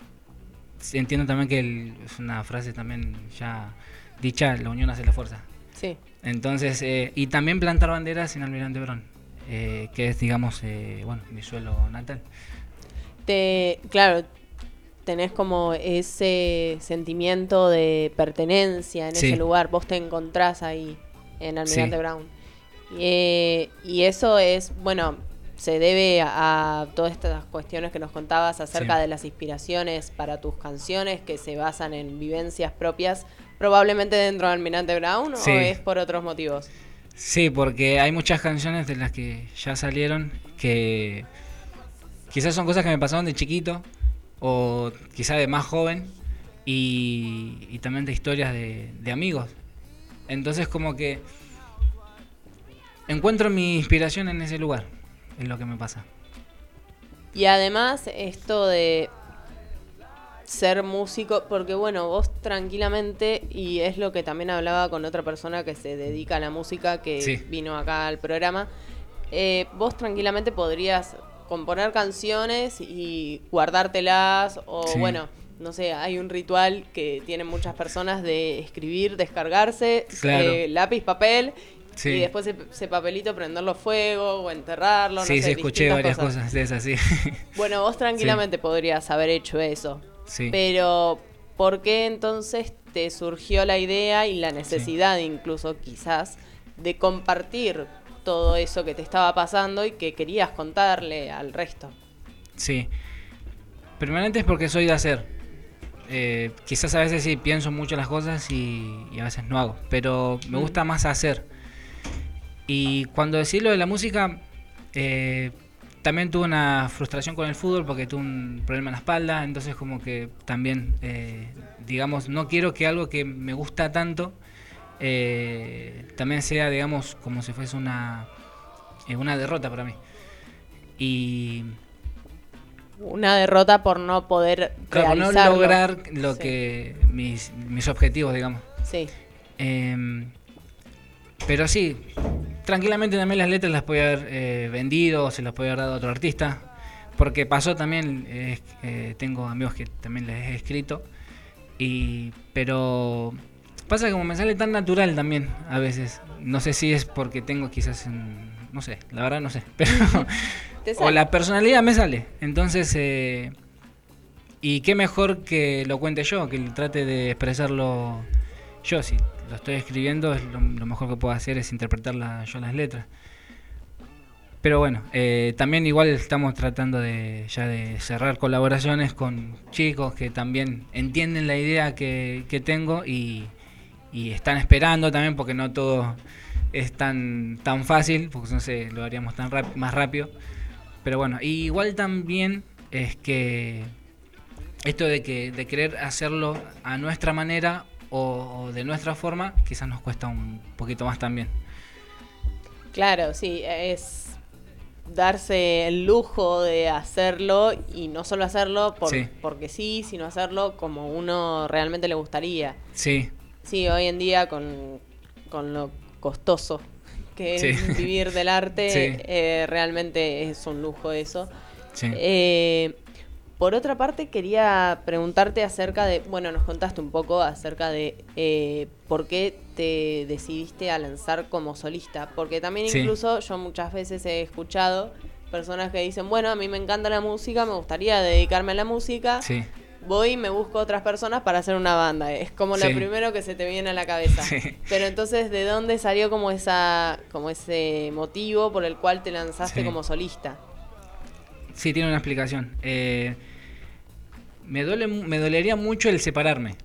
Entiendo también que el- es una frase también ya dicha, la unión hace la fuerza. Sí. Entonces, eh, y también plantar banderas en Almirante Brown, eh, que es, digamos, eh, bueno, mi suelo natal. Te, claro, tenés como ese sentimiento de pertenencia en Sí. ese lugar. Vos te encontrás ahí en Almirante Sí. Brown. Eh, y eso es, bueno, se debe a, a todas estas cuestiones que nos contabas acerca Sí. de las inspiraciones para tus canciones que se basan en vivencias propias, probablemente dentro de Almirante Brown Sí. o es por otros motivos. Sí, porque hay muchas canciones de las que ya salieron que quizás son cosas que me pasaron de chiquito o quizás de más joven y, y también de historias de, de amigos. Entonces como que encuentro mi inspiración en ese lugar, es lo que me pasa. Y además esto de ser músico, porque bueno, vos tranquilamente, y es lo que también hablaba con otra persona que se dedica a la música, que Sí. vino acá al programa, eh, vos tranquilamente podrías componer canciones y guardártelas, o Sí. bueno, no sé, hay un ritual que tienen muchas personas de escribir, descargarse, Claro. eh, lápiz, papel. Sí. Y después ese, papelito prenderlo fuego o enterrarlo. no sí, sé, sí, escuché varias cosas. cosas de esas, sí. Bueno, vos tranquilamente podrías haber hecho eso. Sí. Pero, ¿por qué entonces te surgió la idea y la necesidad incluso quizás de compartir todo eso que te estaba pasando y que querías contarle al resto? Sí. Primeramente es porque soy de hacer. Eh, quizás a veces sí pienso mucho las cosas y, y a veces no hago. Pero me Mm. gusta más hacer. Y cuando decí lo de la música, eh, también tuve una frustración con el fútbol porque tuve un problema en la espalda. Entonces como que también, eh, digamos, no quiero que algo que me gusta tanto eh, también sea, digamos, como si fuese una, eh, una derrota para mí. Y Una derrota por no poder Claro, no lograr lo Sí. que mis, mis objetivos, digamos. Sí. Em, pero sí, tranquilamente también las letras las puede haber eh, vendido o se las puede haber dado a otro artista. Porque pasó también, eh, eh, tengo amigos que también les he escrito. Y, pero pasa que como me sale tan natural también a veces. No sé si es porque tengo quizás un- no sé, la verdad no sé. Pero o la personalidad me sale. Entonces, eh, y qué mejor que lo cuente yo, que trate de expresarlo yo. Si lo estoy escribiendo, es lo, lo mejor que puedo hacer es interpretar yo las letras. Pero bueno, eh, también igual estamos tratando de ya de cerrar colaboraciones con chicos que también entienden la idea que, que tengo y, y están esperando también porque no todo es tan tan fácil, porque no sé, lo haríamos tan rap- más rápido. Pero bueno, igual también es que esto de que de querer hacerlo a nuestra manera o, o de nuestra forma, quizás nos cuesta un poquito más también. Claro, sí, es darse el lujo de hacerlo y no solo hacerlo por- Sí. porque sí, sino hacerlo como uno realmente le gustaría. Sí, Sí, hoy en día con, con lo costoso que Sí. es vivir del arte, Sí. eh, realmente es un lujo eso. Sí. Eh, por otra parte, quería preguntarte acerca de, bueno, nos contaste un poco acerca de eh, por qué te decidiste a lanzar como solista, porque también Sí. incluso yo muchas veces he escuchado personas que dicen, bueno, a mí me encanta la música, me gustaría dedicarme a la música, sí, voy y me busco otras personas para hacer una banda. Es como lo primero que se te viene a la cabeza. Sí. Pero entonces, ¿de dónde salió como esa, como ese motivo por el cual te lanzaste como solista? Sí, tiene una explicación. Eh, me, dolería mucho el separarme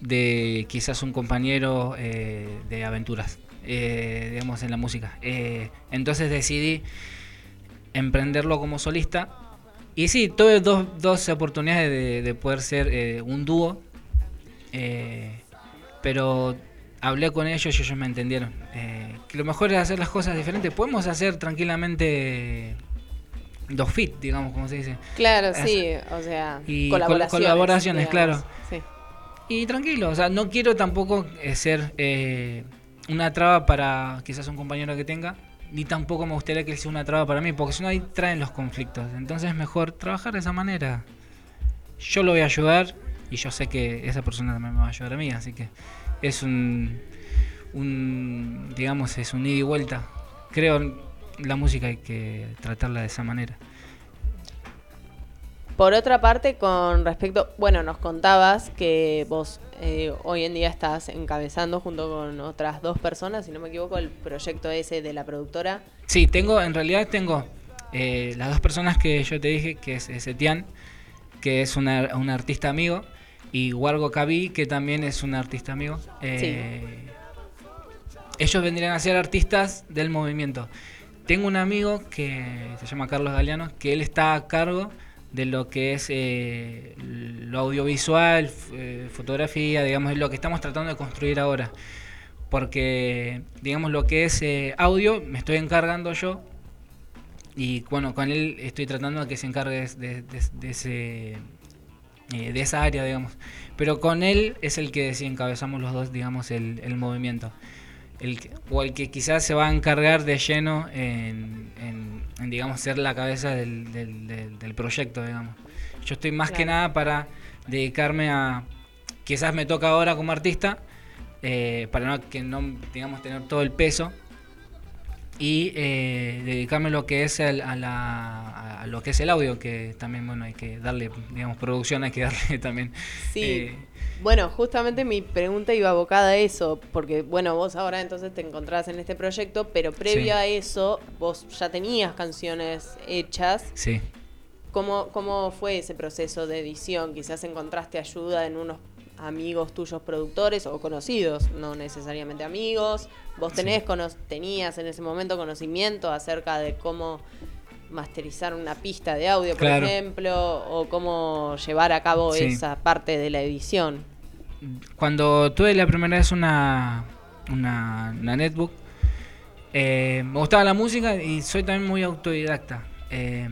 de quizás un compañero eh, de aventuras, eh, digamos, en la música. Eh, entonces decidí emprenderlo como solista. Y sí, tuve dos, dos oportunidades de, de poder ser un dúo, pero hablé con ellos y ellos me entendieron. Que lo mejor es hacer las cosas diferentes. Podemos hacer tranquilamente dos fit, digamos, como se dice. Claro, sí, o sea, y col- colaboraciones. colaboraciones, digamos. claro. Sí. Y tranquilo, o sea, no quiero tampoco eh, ser eh, una traba para quizás un compañero que tenga, ni tampoco me gustaría que él sea una traba para mí, porque si no ahí traen los conflictos. Entonces es mejor trabajar de esa manera. Yo lo voy a ayudar y yo sé que esa persona también me va a ayudar a mí, así que es un, un digamos, es un ida y vuelta. Creo la música hay que tratarla de esa manera. Por otra parte, con respecto, bueno, nos contabas que vos eh, hoy en día estás encabezando junto con otras dos personas, si no me equivoco, el proyecto ese de la productora. Sí, tengo, en realidad tengo eh, las dos personas que yo te dije, que es, Etienne, que es una- un artista amigo, y Wargo Kabi, que también es un artista amigo. Eh, Ellos vendrían a ser artistas del movimiento. Tengo un amigo que se llama Carlos Galeano, que él está a cargo de lo que es eh, lo audiovisual, eh, fotografía, digamos, es lo que estamos tratando de construir ahora. Porque, digamos, lo que es eh, audio me estoy encargando yo y bueno, con él estoy tratando de que se encargue de, ese, eh, de esa área, digamos. Pero con él es el que si encabezamos los dos, digamos, el movimiento. El o el que quizás se va a encargar de lleno en, en- en, digamos, ser la cabeza del, del- del- del proyecto, digamos. Yo estoy más que nada para dedicarme a... Quizás me toca ahora como artista, eh, para no, que no, digamos, tener todo el peso, y eh, dedicarme lo que es el- a, la, a lo que es el audio que también bueno hay que darle digamos producción hay que darle también Sí. eh, Bueno, justamente mi pregunta iba abocada a eso, porque bueno, vos ahora entonces te encontrás en este proyecto, pero previo Sí. a eso, vos ya tenías canciones hechas. sí ¿Cómo, ¿Cómo fue ese proceso de edición? Quizás encontraste ayuda en unos amigos tuyos productores o conocidos, no necesariamente amigos. ¿Vos tenés cono- tenías en ese momento conocimiento acerca de cómo masterizar una pista de audio, por ejemplo, o cómo llevar a cabo Sí. esa parte de la edición? cuando tuve la primera vez una una, una netbook eh, me gustaba la música y soy también muy autodidacta Eh,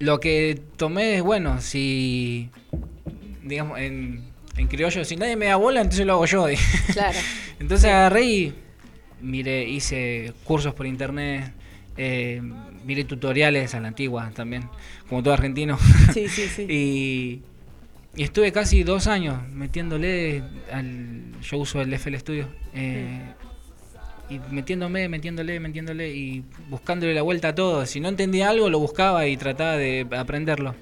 lo que tomé es bueno si digamos en, en criollo si nadie me da bola entonces lo hago yo Claro. Entonces agarré y miré, hice cursos por internet, eh, miré tutoriales a la antigua también, como todo argentino. Sí, sí, sí. y, y estuve casi dos años metiéndole al. Yo uso el FL Studio. eh, Y metiéndome, metiéndole, metiéndole y buscándole la vuelta a todo. Si no entendía algo, lo buscaba y trataba de aprenderlo.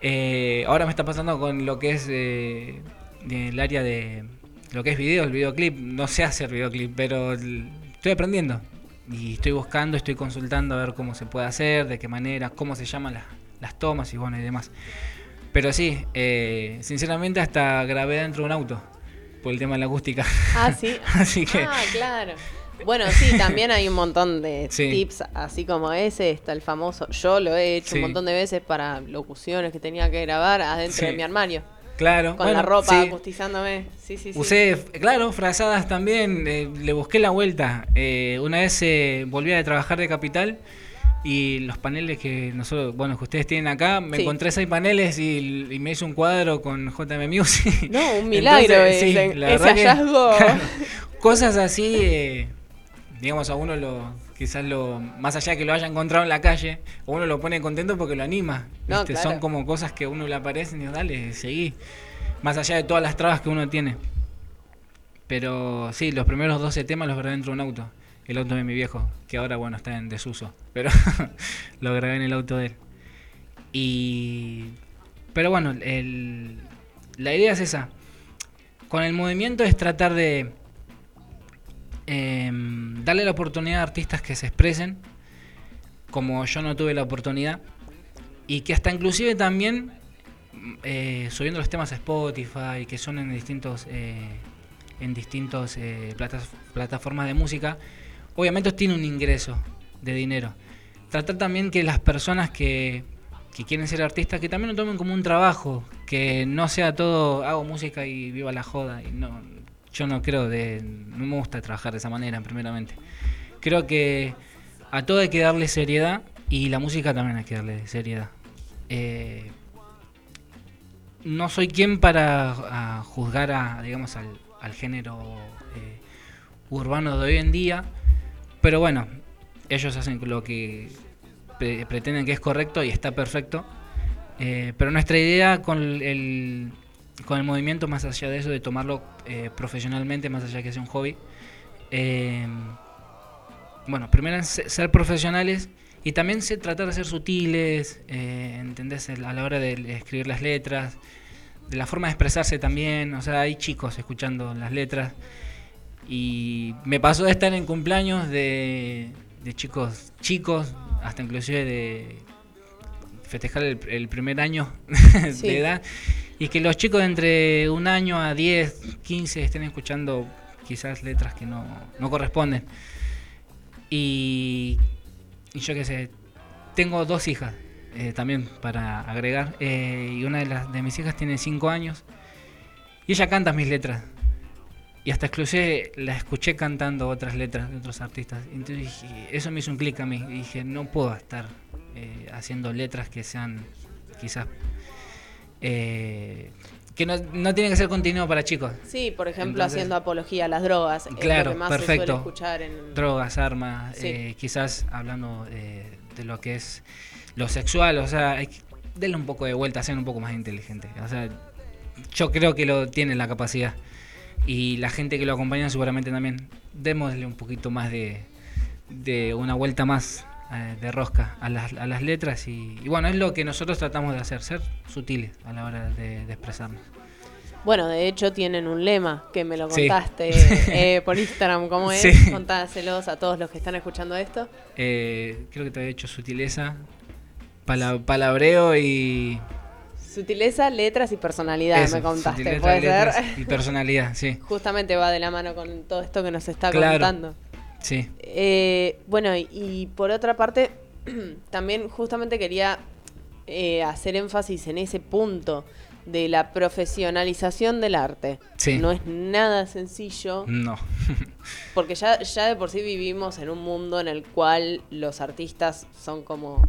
Eh, ahora me está pasando con lo que es eh, el área de lo que es video, el videoclip. No sé hacer videoclip, pero estoy aprendiendo. Y estoy buscando, estoy consultando a ver cómo se puede hacer, de qué manera, cómo se llaman las, las tomas y bueno y demás. Pero sí, eh, sinceramente hasta grabé dentro de un auto por el tema de la acústica. Ah, sí. Así que Ah, claro. Bueno, sí, también hay un montón de Sí. tips, así como ese, está el famoso, yo lo he hecho Sí. un montón de veces para locuciones que tenía que grabar adentro Sí. de mi armario. Claro, Con la ropa sí. acustizándome. Sí, sí, sí. Usé, claro, frazadas también, eh, le busqué la vuelta. Eh, una vez eh, volví a trabajar de Capital y los paneles que nosotros, bueno, que ustedes tienen acá, me Sí. encontré seis paneles y, y me hice un cuadro con JM Music. No, un milagro Entonces, ese- la ese verdad que- hallazgo. claro, cosas así, eh, digamos, a uno lo, quizás lo, más allá de que lo haya encontrado en la calle, uno lo pone contento porque lo anima. No, claro. Son como cosas que a uno le aparecen y dale, seguí. Más allá de todas las trabas que uno tiene. Pero sí, los primeros 12 temas los grabé dentro de un auto. El auto de mi viejo, que ahora, bueno, está en desuso. Pero lo grabé en el auto de él. Y. Pero bueno, el- la idea es esa. Con el movimiento es tratar de. Em, darle la oportunidad a artistas que se expresen, como yo no tuve la oportunidad, y que hasta inclusive también eh, subiendo los temas a Spotify, que son en distintos eh, en distintos eh, platas- plataformas de música, obviamente tiene un ingreso de dinero. Tratar también que las personas que, que quieren ser artistas, que también lo tomen como un trabajo, que no sea todo hago música y viva la joda. Y no, yo no creo de, no me gusta trabajar de esa manera, primeramente. Creo que a todo hay que darle seriedad y la música también hay que darle seriedad. Eh, no soy quien para juzgar a, digamos, al, género eh, urbano de hoy en día, pero bueno, ellos hacen lo que pre- pretenden que es correcto y está perfecto. Eh, pero nuestra idea con el, con el movimiento, más allá de eso, de tomarlo eh, profesionalmente, más allá que sea un hobby, eh, bueno, primero ser profesionales y también se tratar de ser sutiles, eh, ¿entendés? A la hora de escribir las letras, de la forma de expresarse también, o sea, hay chicos escuchando las letras y me pasó de estar en cumpleaños de, de chicos chicos, hasta inclusive de festejar el, el primer año Sí. de edad y que los chicos de entre un año a 10, 15 estén escuchando quizás letras que no, no corresponden. Y, y yo qué sé, tengo dos hijas eh, también para agregar. eh, y una de, las, de mis hijas tiene 5 años. Y ella canta mis letras. Y hasta inclusive la escuché cantando otras letras de otros artistas. Entonces eso me hizo un clic a mí. Y dije, no puedo estar eh, haciendo letras que sean quizás... eh, que no, no tienen que ser contenido para chicos. Sí, por ejemplo, Entonces- haciendo apología a las drogas. es lo Claro, que más se perfecto. suele escuchar en... Drogas, armas, Sí. eh, quizás hablando eh, de lo que es lo sexual, o sea, hay que darle un poco de vuelta, ser un poco más inteligente. O sea, yo creo que lo tiene la capacidad. Y la gente que lo acompaña seguramente también. Démosle un poquito más de, de una vuelta más eh, de rosca a las, a las letras. Y, y bueno, es lo que nosotros tratamos de hacer, ser sutiles a la hora de, de expresarnos. Bueno, de hecho tienen un lema que me lo Sí. contaste eh, por Instagram, ¿cómo es? Sí. Contáselos a todos los que están escuchando esto. Eh, creo que te había hecho sutileza, pala- palabreo y... Sutileza, letras y personalidad, Eso, me contaste, ¿puede ser? Y personalidad, sí. Justamente va de la mano con todo esto que nos está Claro. contando. Sí. Eh, bueno, y, por otra parte, también justamente quería eh, hacer énfasis en ese punto de la profesionalización del arte. Sí. No es nada sencillo, No. porque ya, ya de por sí vivimos en un mundo en el cual los artistas son como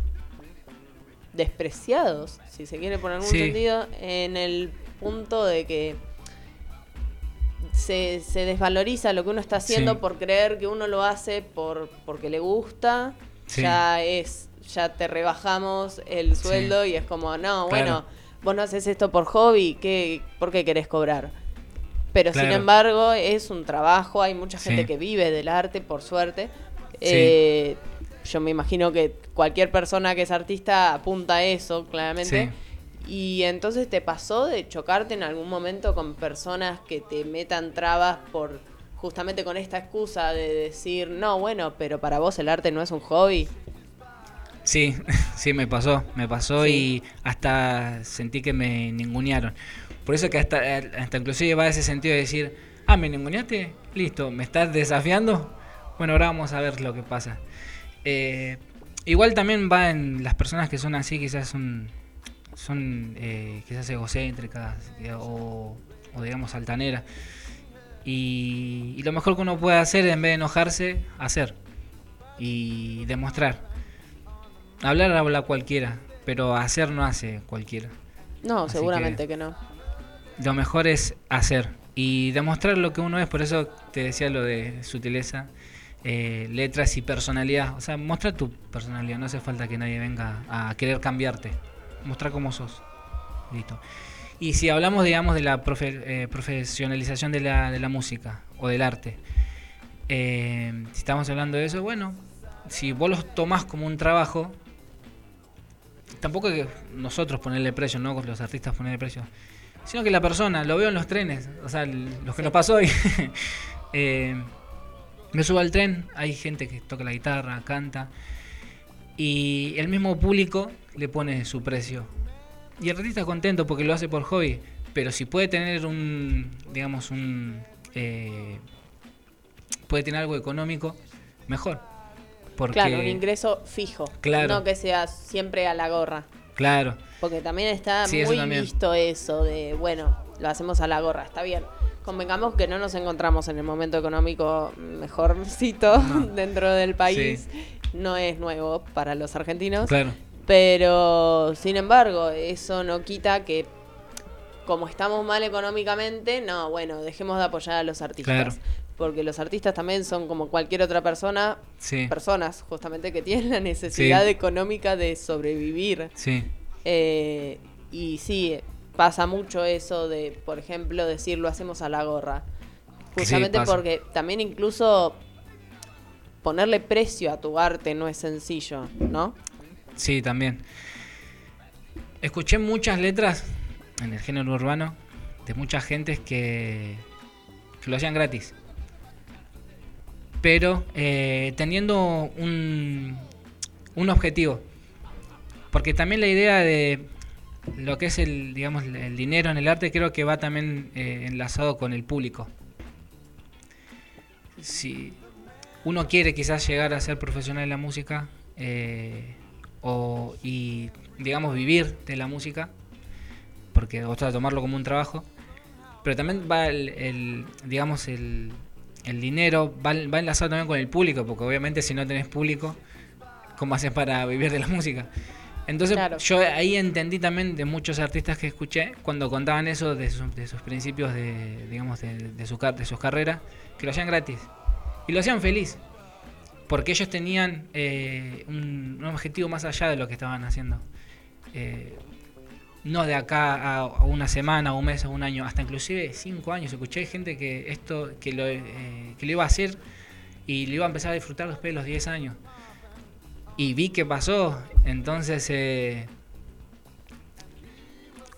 despreciados, si se quiere por algún Sí. sentido, en el punto de que se, se desvaloriza lo que uno está haciendo Sí. por creer que uno lo hace por porque le gusta, Sí. ya es, ya te rebajamos el sueldo y es como, no, bueno, vos no haces esto por hobby, ¿qué, ¿por qué querés cobrar? Pero sin embargo es un trabajo, hay mucha gente que vive del arte, por suerte. Eh, yo me imagino que cualquier persona que es artista apunta a eso, claramente. Y entonces te pasó de chocarte en algún momento con personas que te metan trabas por justamente con esta excusa de decir, no, bueno, pero para vos el arte no es un hobby. Sí, sí, me pasó, me pasó Sí. y hasta sentí que me ningunearon. Por eso que hasta, hasta inclusive va ese sentido de decir, ah, me ninguneaste, listo, me estás desafiando, bueno, ahora vamos a ver lo que pasa. Eh, igual también va en las personas que son así, quizás son, son eh, quizás egocéntricas eh, o, o digamos altaneras. Y, y lo mejor que uno puede hacer en vez de enojarse, hacer y demostrar. Hablar habla cualquiera, pero hacer no hace cualquiera. No, Así seguramente que... no. Lo mejor es hacer y demostrar lo que uno es, por eso te decía lo de sutileza, eh, letras y personalidad. O sea, mostrar tu personalidad, no hace falta que nadie venga a querer cambiarte. Mostrar cómo sos. Listo. Y si hablamos, digamos, de la profe- eh, profesionalización de la, de la música o del arte, eh, si estamos hablando de eso, bueno, si vos los tomás como un trabajo, tampoco es que nosotros ponerle precio, ¿no? Los artistas ponerle precio. Sino que la persona, lo veo en los trenes, o sea, los que nos pasó hoy. Eh, me subo al tren, hay gente que toca la guitarra, canta, y el mismo público le pone su precio. Y el artista contento porque lo hace por hobby, pero si puede tener un, digamos, un... eh, puede tener algo económico, mejor. Porque, Claro, un ingreso fijo. Claro. No que sea siempre a la gorra. Claro, Porque también está Sí, eso muy también. visto eso de, bueno, lo hacemos a la gorra, está bien. Convengamos que no nos encontramos en el momento económico mejorcito dentro del país. No es nuevo para los argentinos. Claro. Pero, sin embargo, eso no quita que como estamos mal económicamente, no, bueno, dejemos de apoyar a los artistas. Claro. Porque los artistas también son como cualquier otra persona, Sí. personas justamente que tienen la necesidad Sí. económica de sobrevivir. sí. Eh, y sí, pasa mucho eso de, por ejemplo, decir lo hacemos a la gorra. Justamente porque también incluso ponerle precio a tu arte no es sencillo, ¿no? Sí, también. Escuché muchas letras en el género urbano de muchas gentes que, lo hacían gratis. Pero eh, teniendo un, un objetivo. Porque también la idea de lo que es el, digamos, el dinero en el arte creo que va también eh, enlazado con el público. Si uno quiere quizás llegar a ser profesional en la música eh, o, y, digamos, vivir de la música, porque o sea, tomarlo como un trabajo, pero también va el, el, digamos, el, el dinero, va, va enlazado también con el público, porque obviamente si no tenés público, ¿cómo haces para vivir de la música? Entonces Claro. yo ahí entendí también de muchos artistas que escuché cuando contaban eso de, sus- de sus principios de, digamos, de, de su, de sus carreras, que lo hacían gratis. Y lo hacían feliz. Porque ellos tenían eh, un, un objetivo más allá de lo que estaban haciendo. Eh, no de acá a, a una semana, un mes, o un año, hasta inclusive cinco años. Escuché gente que esto, que lo, eh, que lo iba a hacer y lo iba a empezar a disfrutar después de los 10 años. Y vi que pasó. Entonces,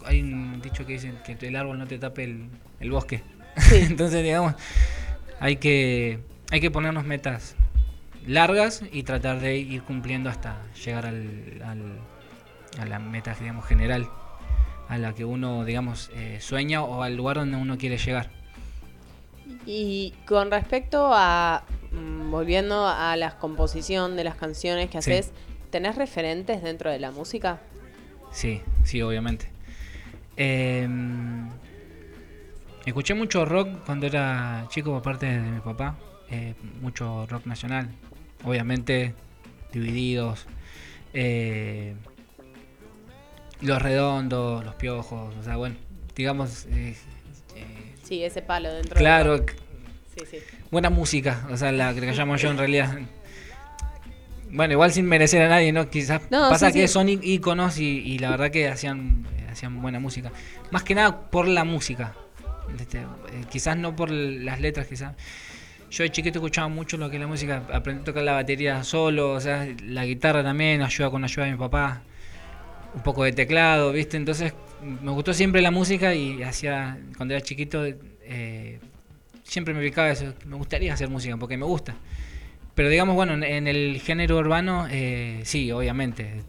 hay un dicho que dice que el árbol no te tape el, el bosque. Entonces, digamos, hay que, hay que ponernos metas largas y tratar de ir cumpliendo hasta llegar al, al- a la meta, digamos, general, a la que uno, digamos, eh, sueña o al lugar donde uno quiere llegar. Y con respecto a, mm, volviendo a la composición de las canciones que Sí. haces, ¿tenés referentes dentro de la música? Sí, sí, obviamente. Eh, escuché mucho rock cuando era chico por parte de mi papá, eh, mucho rock nacional, obviamente divididos, eh, los redondos, los piojos, o sea, bueno, digamos, eh, Sí, ese palo dentro claro. Sí, sí. buena música, o sea, la que llamo yo en realidad. Bueno, igual sin merecer a nadie, ¿no? Quizás No, pasa sí, que son íconos y, y la verdad que hacían, eh, hacían buena música. Más que nada por la música. Este, eh, quizás no por las letras, quizás. Yo de chiquito escuchaba mucho lo que es la música, aprendí a tocar la batería solo, o sea, la guitarra también, ayuda con ayuda de mi papá, un poco de teclado, ¿viste? Entonces me gustó siempre la música y hacía, cuando era chiquito, eh, siempre me ubicaba eso, me gustaría hacer música porque me gusta. Pero digamos, bueno, en, el género urbano, eh, sí, obviamente.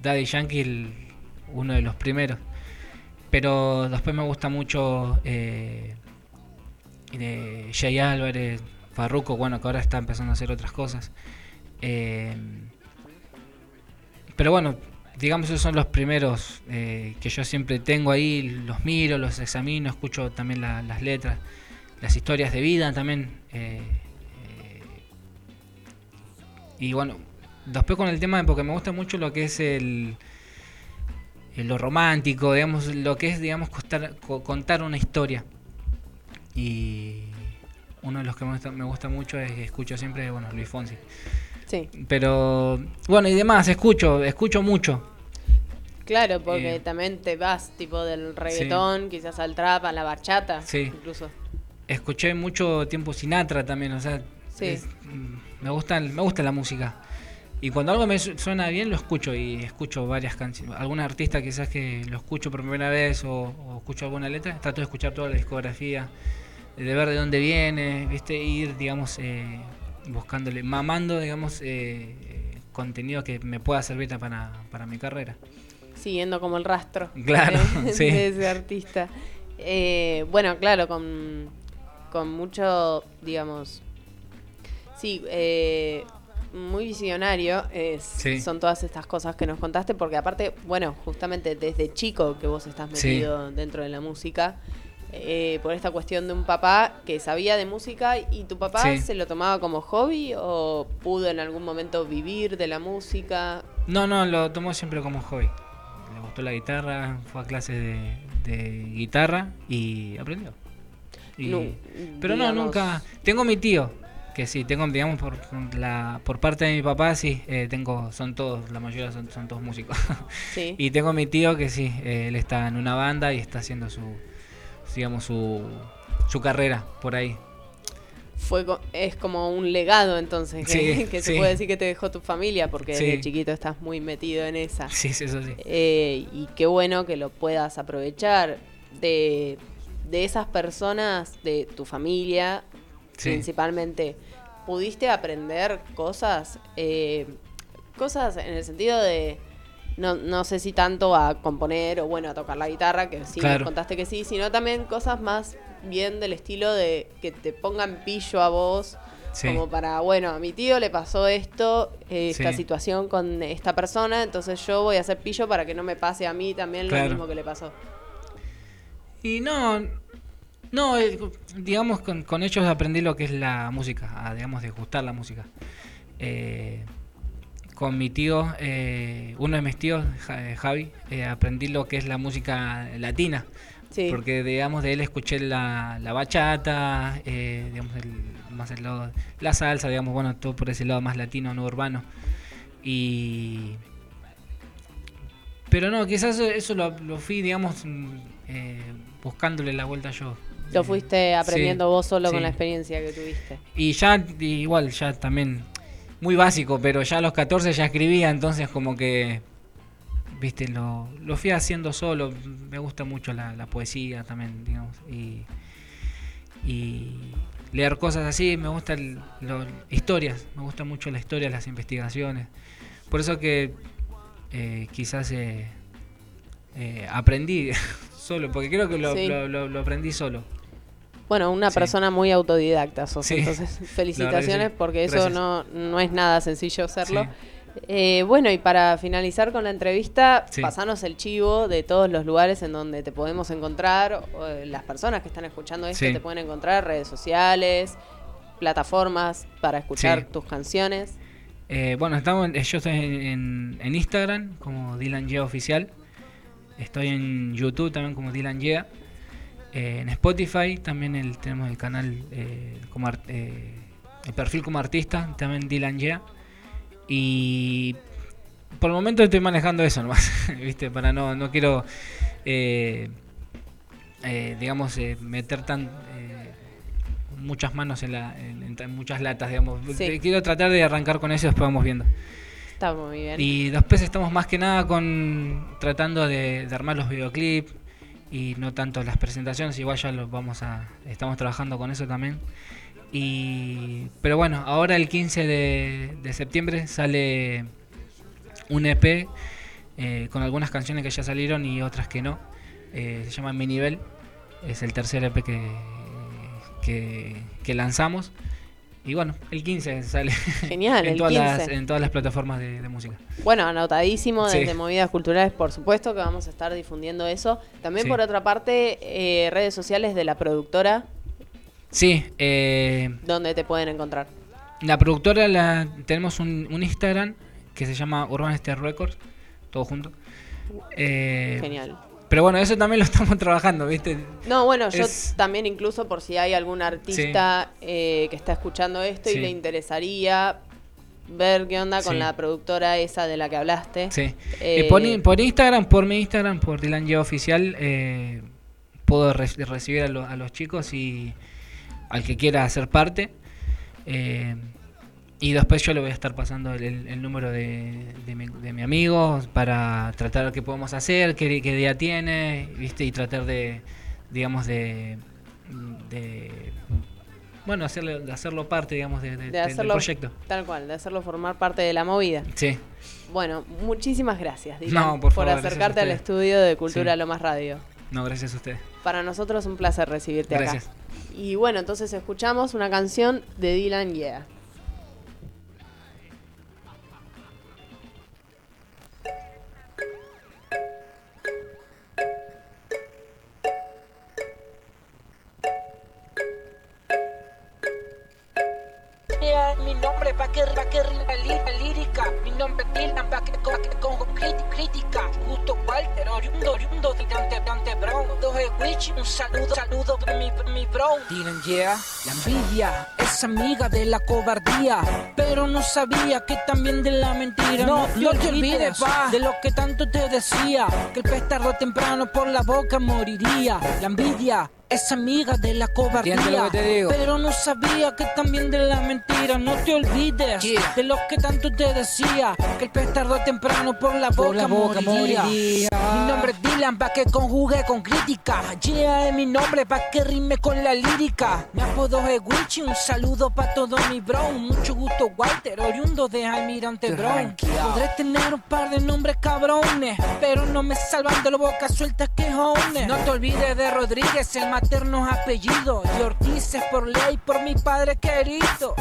Daddy Yankee, uno de los primeros. Pero después me gusta mucho eh, de Jay Álvarez, Farruko, bueno, que ahora está empezando a hacer otras cosas. Eh, pero bueno, digamos, esos son los primeros eh, que yo siempre tengo ahí, los miro, los examino, escucho también la- las letras, las historias de vida también. eh, y bueno, después con el tema, porque me gusta mucho lo que es el, lo romántico, digamos, lo que es, digamos, costar- co- contar una historia. Y uno de los que me gusta, me gusta mucho es escucho siempre, bueno, Luis Fonsi. Sí. Pero, bueno, y demás, escucho, escucho mucho. Claro, porque Eh, también te vas tipo del reggaetón, quizás al trap, a la bachata, Sí. incluso. Escuché mucho tiempo Sinatra también, o sea, Sí. es- mm, me gusta, me gusta la música. Y cuando algo me su- suena bien, lo escucho y escucho varias canciones. Algún artista quizás que lo escucho por primera vez o, o escucho alguna letra, trato de escuchar toda la discografía, de ver de dónde viene, ¿viste? Ir, digamos, eh, buscándole, mamando, digamos, eh, eh, contenido que me pueda servir para, para mi carrera. Siguiendo como el rastro Claro, de, sí. de ese artista. Eh, bueno, claro, con, con mucho, digamos, sí, eh, muy visionario es- Sí. son todas estas cosas que nos contaste, porque aparte, bueno, justamente desde chico que vos estás Sí. metido dentro de la música, eh, por esta cuestión de un papá que sabía de música y tu papá Sí. se lo tomaba como hobby o pudo en algún momento vivir de la música. No, no, lo tomó siempre como hobby. Le gustó la guitarra, fue a clases de, de guitarra y aprendió. Y- pero no, nunca. Tengo mi tío, que sí, tengo, digamos, por la por parte de mi papá, sí, eh, tengo, son todos, la mayoría son, son todos músicos. Sí. y tengo mi tío que sí, eh, él está en una banda y está haciendo su, digamos, su, su carrera por ahí. fue es como un legado entonces que, Sí, que se sí. puede decir que te dejó tu familia porque Sí. desde chiquito estás muy metido en esa Sí, sí, eso sí. Eh, y qué bueno que lo puedas aprovechar de, de esas personas de tu familia principalmente pudiste aprender cosas eh, cosas en el sentido de no, no sé si tanto a componer o bueno a tocar la guitarra que sí Claro. nos contaste que sí sino también cosas más bien del estilo de que te pongan pillo a vos Sí. como para bueno a mi tío le pasó esto eh, esta Sí. situación con esta persona entonces yo voy a hacer pillo para que no me pase a mí también Claro. lo mismo que le pasó Y no, no, eh, digamos, con, con ellos aprendí lo que es la música, a, digamos, de gustar la música. Eh, con mi tío, eh, uno de mis tíos, eh, Javi, eh, aprendí lo que es la música latina. Sí. Porque, digamos, de él escuché la, la bachata, eh, digamos, el- más el lado, la salsa, digamos, bueno, todo por ese lado más latino, no urbano. Y... Pero no, quizás eso, eso lo, lo fui, digamos, mm, buscándole la vuelta yo. lo fuiste aprendiendo sí, vos solo sí. con la experiencia que tuviste Y ya, igual, ya también, muy básico, pero ya a los 14 ya escribía, entonces como que, viste, lo, lo fui haciendo solo. Me gusta mucho la, la poesía también, digamos, y, y leer cosas así, me gustan lo- historias, me gusta mucho la historia, las investigaciones. Por eso que eh, quizás eh, eh, aprendí solo, porque creo que lo, Sí. lo- lo- lo aprendí solo. Bueno, una Sí. persona muy autodidacta sos, Sí. entonces felicitaciones porque eso Gracias. no, no es nada sencillo hacerlo. Sí. Eh, bueno, y para finalizar con la entrevista, Sí. pasanos el chivo de todos los lugares en donde te podemos encontrar, o, eh, las personas que están escuchando esto Sí. te pueden encontrar, redes sociales, plataformas para escuchar Sí. tus canciones. Eh, bueno, estamos, yo estoy en, en Instagram como Dylan Yea Oficial. Estoy en YouTube también como Dylan Yea. Eh, en Spotify también el- tenemos el canal, eh, como ar- eh, el perfil como artista, también Dylan Yea. Y por el momento estoy manejando eso nomás, ¿viste? Para no, no quiero, eh, eh, digamos, eh, meter tan... eh, muchas manos en, la, en- en muchas latas, digamos. Sí. Quiero tratar de arrancar con eso y después vamos viendo. Está muy bien. Y después estamos más que nada con tratando de, de armar los videoclips y no tanto las presentaciones, igual ya los vamos a estamos trabajando con eso también. Y pero bueno, ahora el 15 de, septiembre sale un EP eh, con algunas canciones que ya salieron y otras que no. Eh, se llama Mi Nivel, es el tercer EP que, que lanzamos. Y bueno, el 15 sale Genial, en, el todas Las, 15. en todas las plataformas de, de música. Bueno, anotadísimo Sí. desde Movidas Culturales, por supuesto que vamos a estar difundiendo eso. También Sí. por otra parte, eh, redes sociales de la productora, Sí, eh, donde te pueden encontrar. la productora la tenemos un, un Instagram que se llama Urban State Records, todo junto. Eh, Genial. Pero bueno, eso también lo estamos trabajando, ¿viste? No, bueno, yo también incluso por si hay algún artista eh, que está escuchando esto y le interesaría ver qué onda con Sí. la productora esa de la que hablaste. Sí. Eh, Eh, por, in- por Instagram, por mi Instagram, por Dylan Yeo Oficial, eh, puedo re- recibir a, lo- a los chicos y al que quiera hacer parte. Y después yo le voy a estar pasando el, el- el número de, de mi, de mi amigo para tratar qué podemos hacer, qué, qué día tiene, ¿viste? Y tratar de, digamos, de, de bueno, hacerle, de hacerlo parte, digamos, de- de- De de- del proyecto. tal cual, de hacerlo formar parte de la movida. Sí. Bueno, muchísimas gracias, Dylan, No, por favor, gracias acercarte al estudio de Cultura Sí. Lomas Radio. No, gracias a ustedes. Para nosotros es un placer recibirte Gracias. acá. Y bueno, entonces escuchamos una canción de Dylan Yeah. Pa' que, pa' que rima lírica. Mi nombre es Dylan pa' que, pa' que con crit- crítica. Justo Walter, oriundo, oriundo Dante, Dante Brown. Dos Wichi, un saludo, saludo de mi, mi bro. Dylan, yeah. La envidia es amiga de la cobardía Pero no sabía que también de la mentira. No, no te olvides, pa De lo que tanto te decía Que el pez tarde o temprano por la boca moriría. La envidia es amiga de la cobardía. ¿Entiendes lo que? Pero no sabía que también de la mentira. No te olvides de lo que tanto te decía. Que el pez tarde o temprano por la boca, Por la boca moriría. moriría. Mi nombre es Dylan pa' que conjugue con crítica. Yeah es mi nombre pa' que rime con la lírica. Mi apodo es Wichi, un saludo pa' todo mi bro. Mucho gusto Walter, oriundo de Almirante Brown. Podré tener un par de nombres cabrones Pero no me salvan de la boca suelta quejones. No te olvides de Rodríguez, el materno apellido Y Ortiz es por ley, por mi padre querido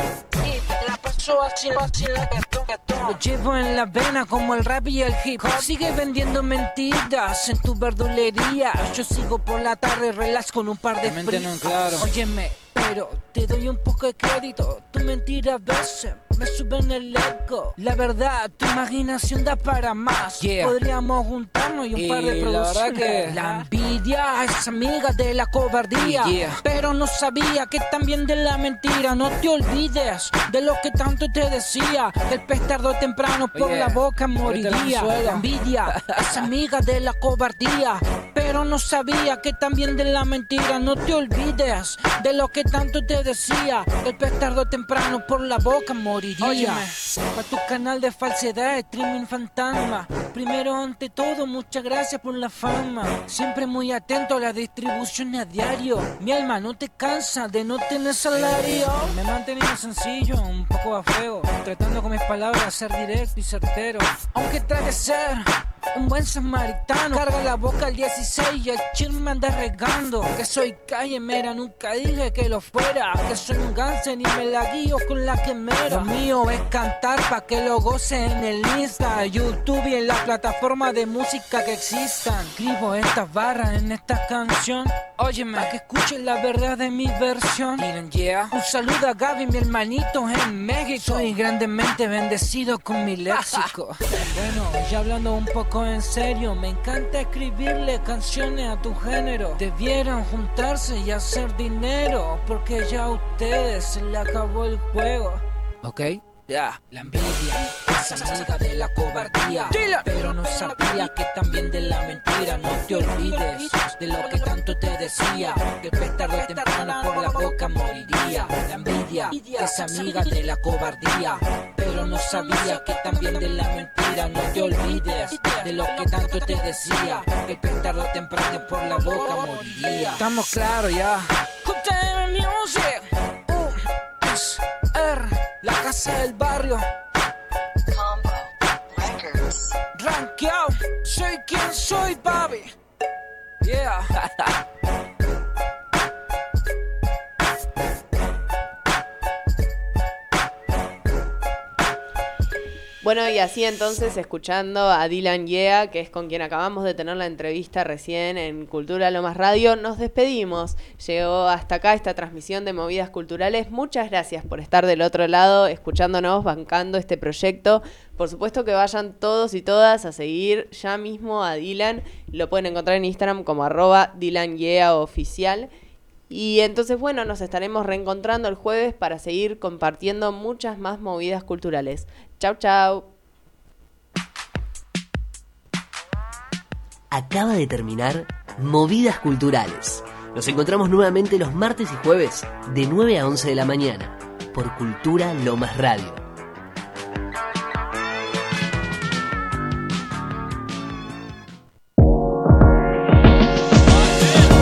Y te la paso así, así la gatón, gatón. Lo llevo en la vena como el rap y el hip hop Sigue vendiendo mentiras en tu verdulería Yo sigo por la tarde, relax con un par de fríos claro. Óyeme, pero te doy un poco de crédito Tu mentira a veces me suben el ego. La verdad, tu imaginación da para más. Yeah. Podríamos juntarnos y un Y par de la producciones. que- La envidia es amiga de la cobardía. Yeah. Pero no sabía que también de la mentira. No te olvides de lo que tanto te decía. El pez tarde o temprano por la boca moriría. La envidia es amiga de la cobardía. Pero no sabía que también de la mentira. No te olvides de lo que tanto te decía El pez tarde o temprano por la boca moriría. Óyeme. Pa' tu canal de falsedad, streaming fantasma. Primero ante todo, muchas gracias por la fama. Siempre muy atento a la distribución a diario. Mi alma no te cansa de no tener salario. Me he mantenido sencillo, un poco a feo Tratando con mis palabras ser directo y certero. Aunque trate de ser un buen samaritano. Carga la boca al 16 y el chill me anda regando. Que soy calle mera, nunca dije que lo fuera. Que soy un gánster y me la guío con la quemera. Lo mío es cantar pa' que lo gocen en el Insta YouTube y en la plataforma de música que existan. Escribo estas barras en esta canción Óyeme, pa' que escuchen la verdad de mi versión. Miren, yeah. Un saludo a Gaby, mi hermanito en México. Soy grandemente bendecido con mi léxico. Bueno, ya hablando un poco en serio Me encanta escribirle canciones a tu género Debieran juntarse y hacer dinero Porque ya a ustedes se le acabó el juego Ok. ya, la envidia es amiga de la cobardía. Pero no sabía que también de la mentira. No te olvides de lo que tanto te decía. Que el temprano por la boca moriría. La envidia es amiga de la cobardía. Pero no sabía que también de la mentira. No te olvides de lo que tanto te decía. Que tarde o temprano por la boca moriría. Estamos claros ya. Music. Uh, es R, la casa del barrio. Rankeado, soy quien soy, papi. Yeah. Bueno, y así entonces, escuchando a Dylan Yea, que es con quien acabamos de tener la entrevista recién en Cultura Lomas Radio, nos despedimos. Llegó hasta acá esta transmisión de Movidas Culturales. Muchas gracias por estar del otro lado, escuchándonos, bancando este proyecto. Por supuesto que vayan todos y todas a seguir ya mismo a Dylan. Lo pueden encontrar en Instagram como arroba Dylan Yea oficial. Y entonces, bueno, nos estaremos reencontrando el jueves para seguir compartiendo muchas más movidas culturales. Chau, chau. Acaba de terminar Movidas Culturales. Nos encontramos nuevamente los martes y jueves de 9 a 11 de la mañana por Cultura Lomas Radio.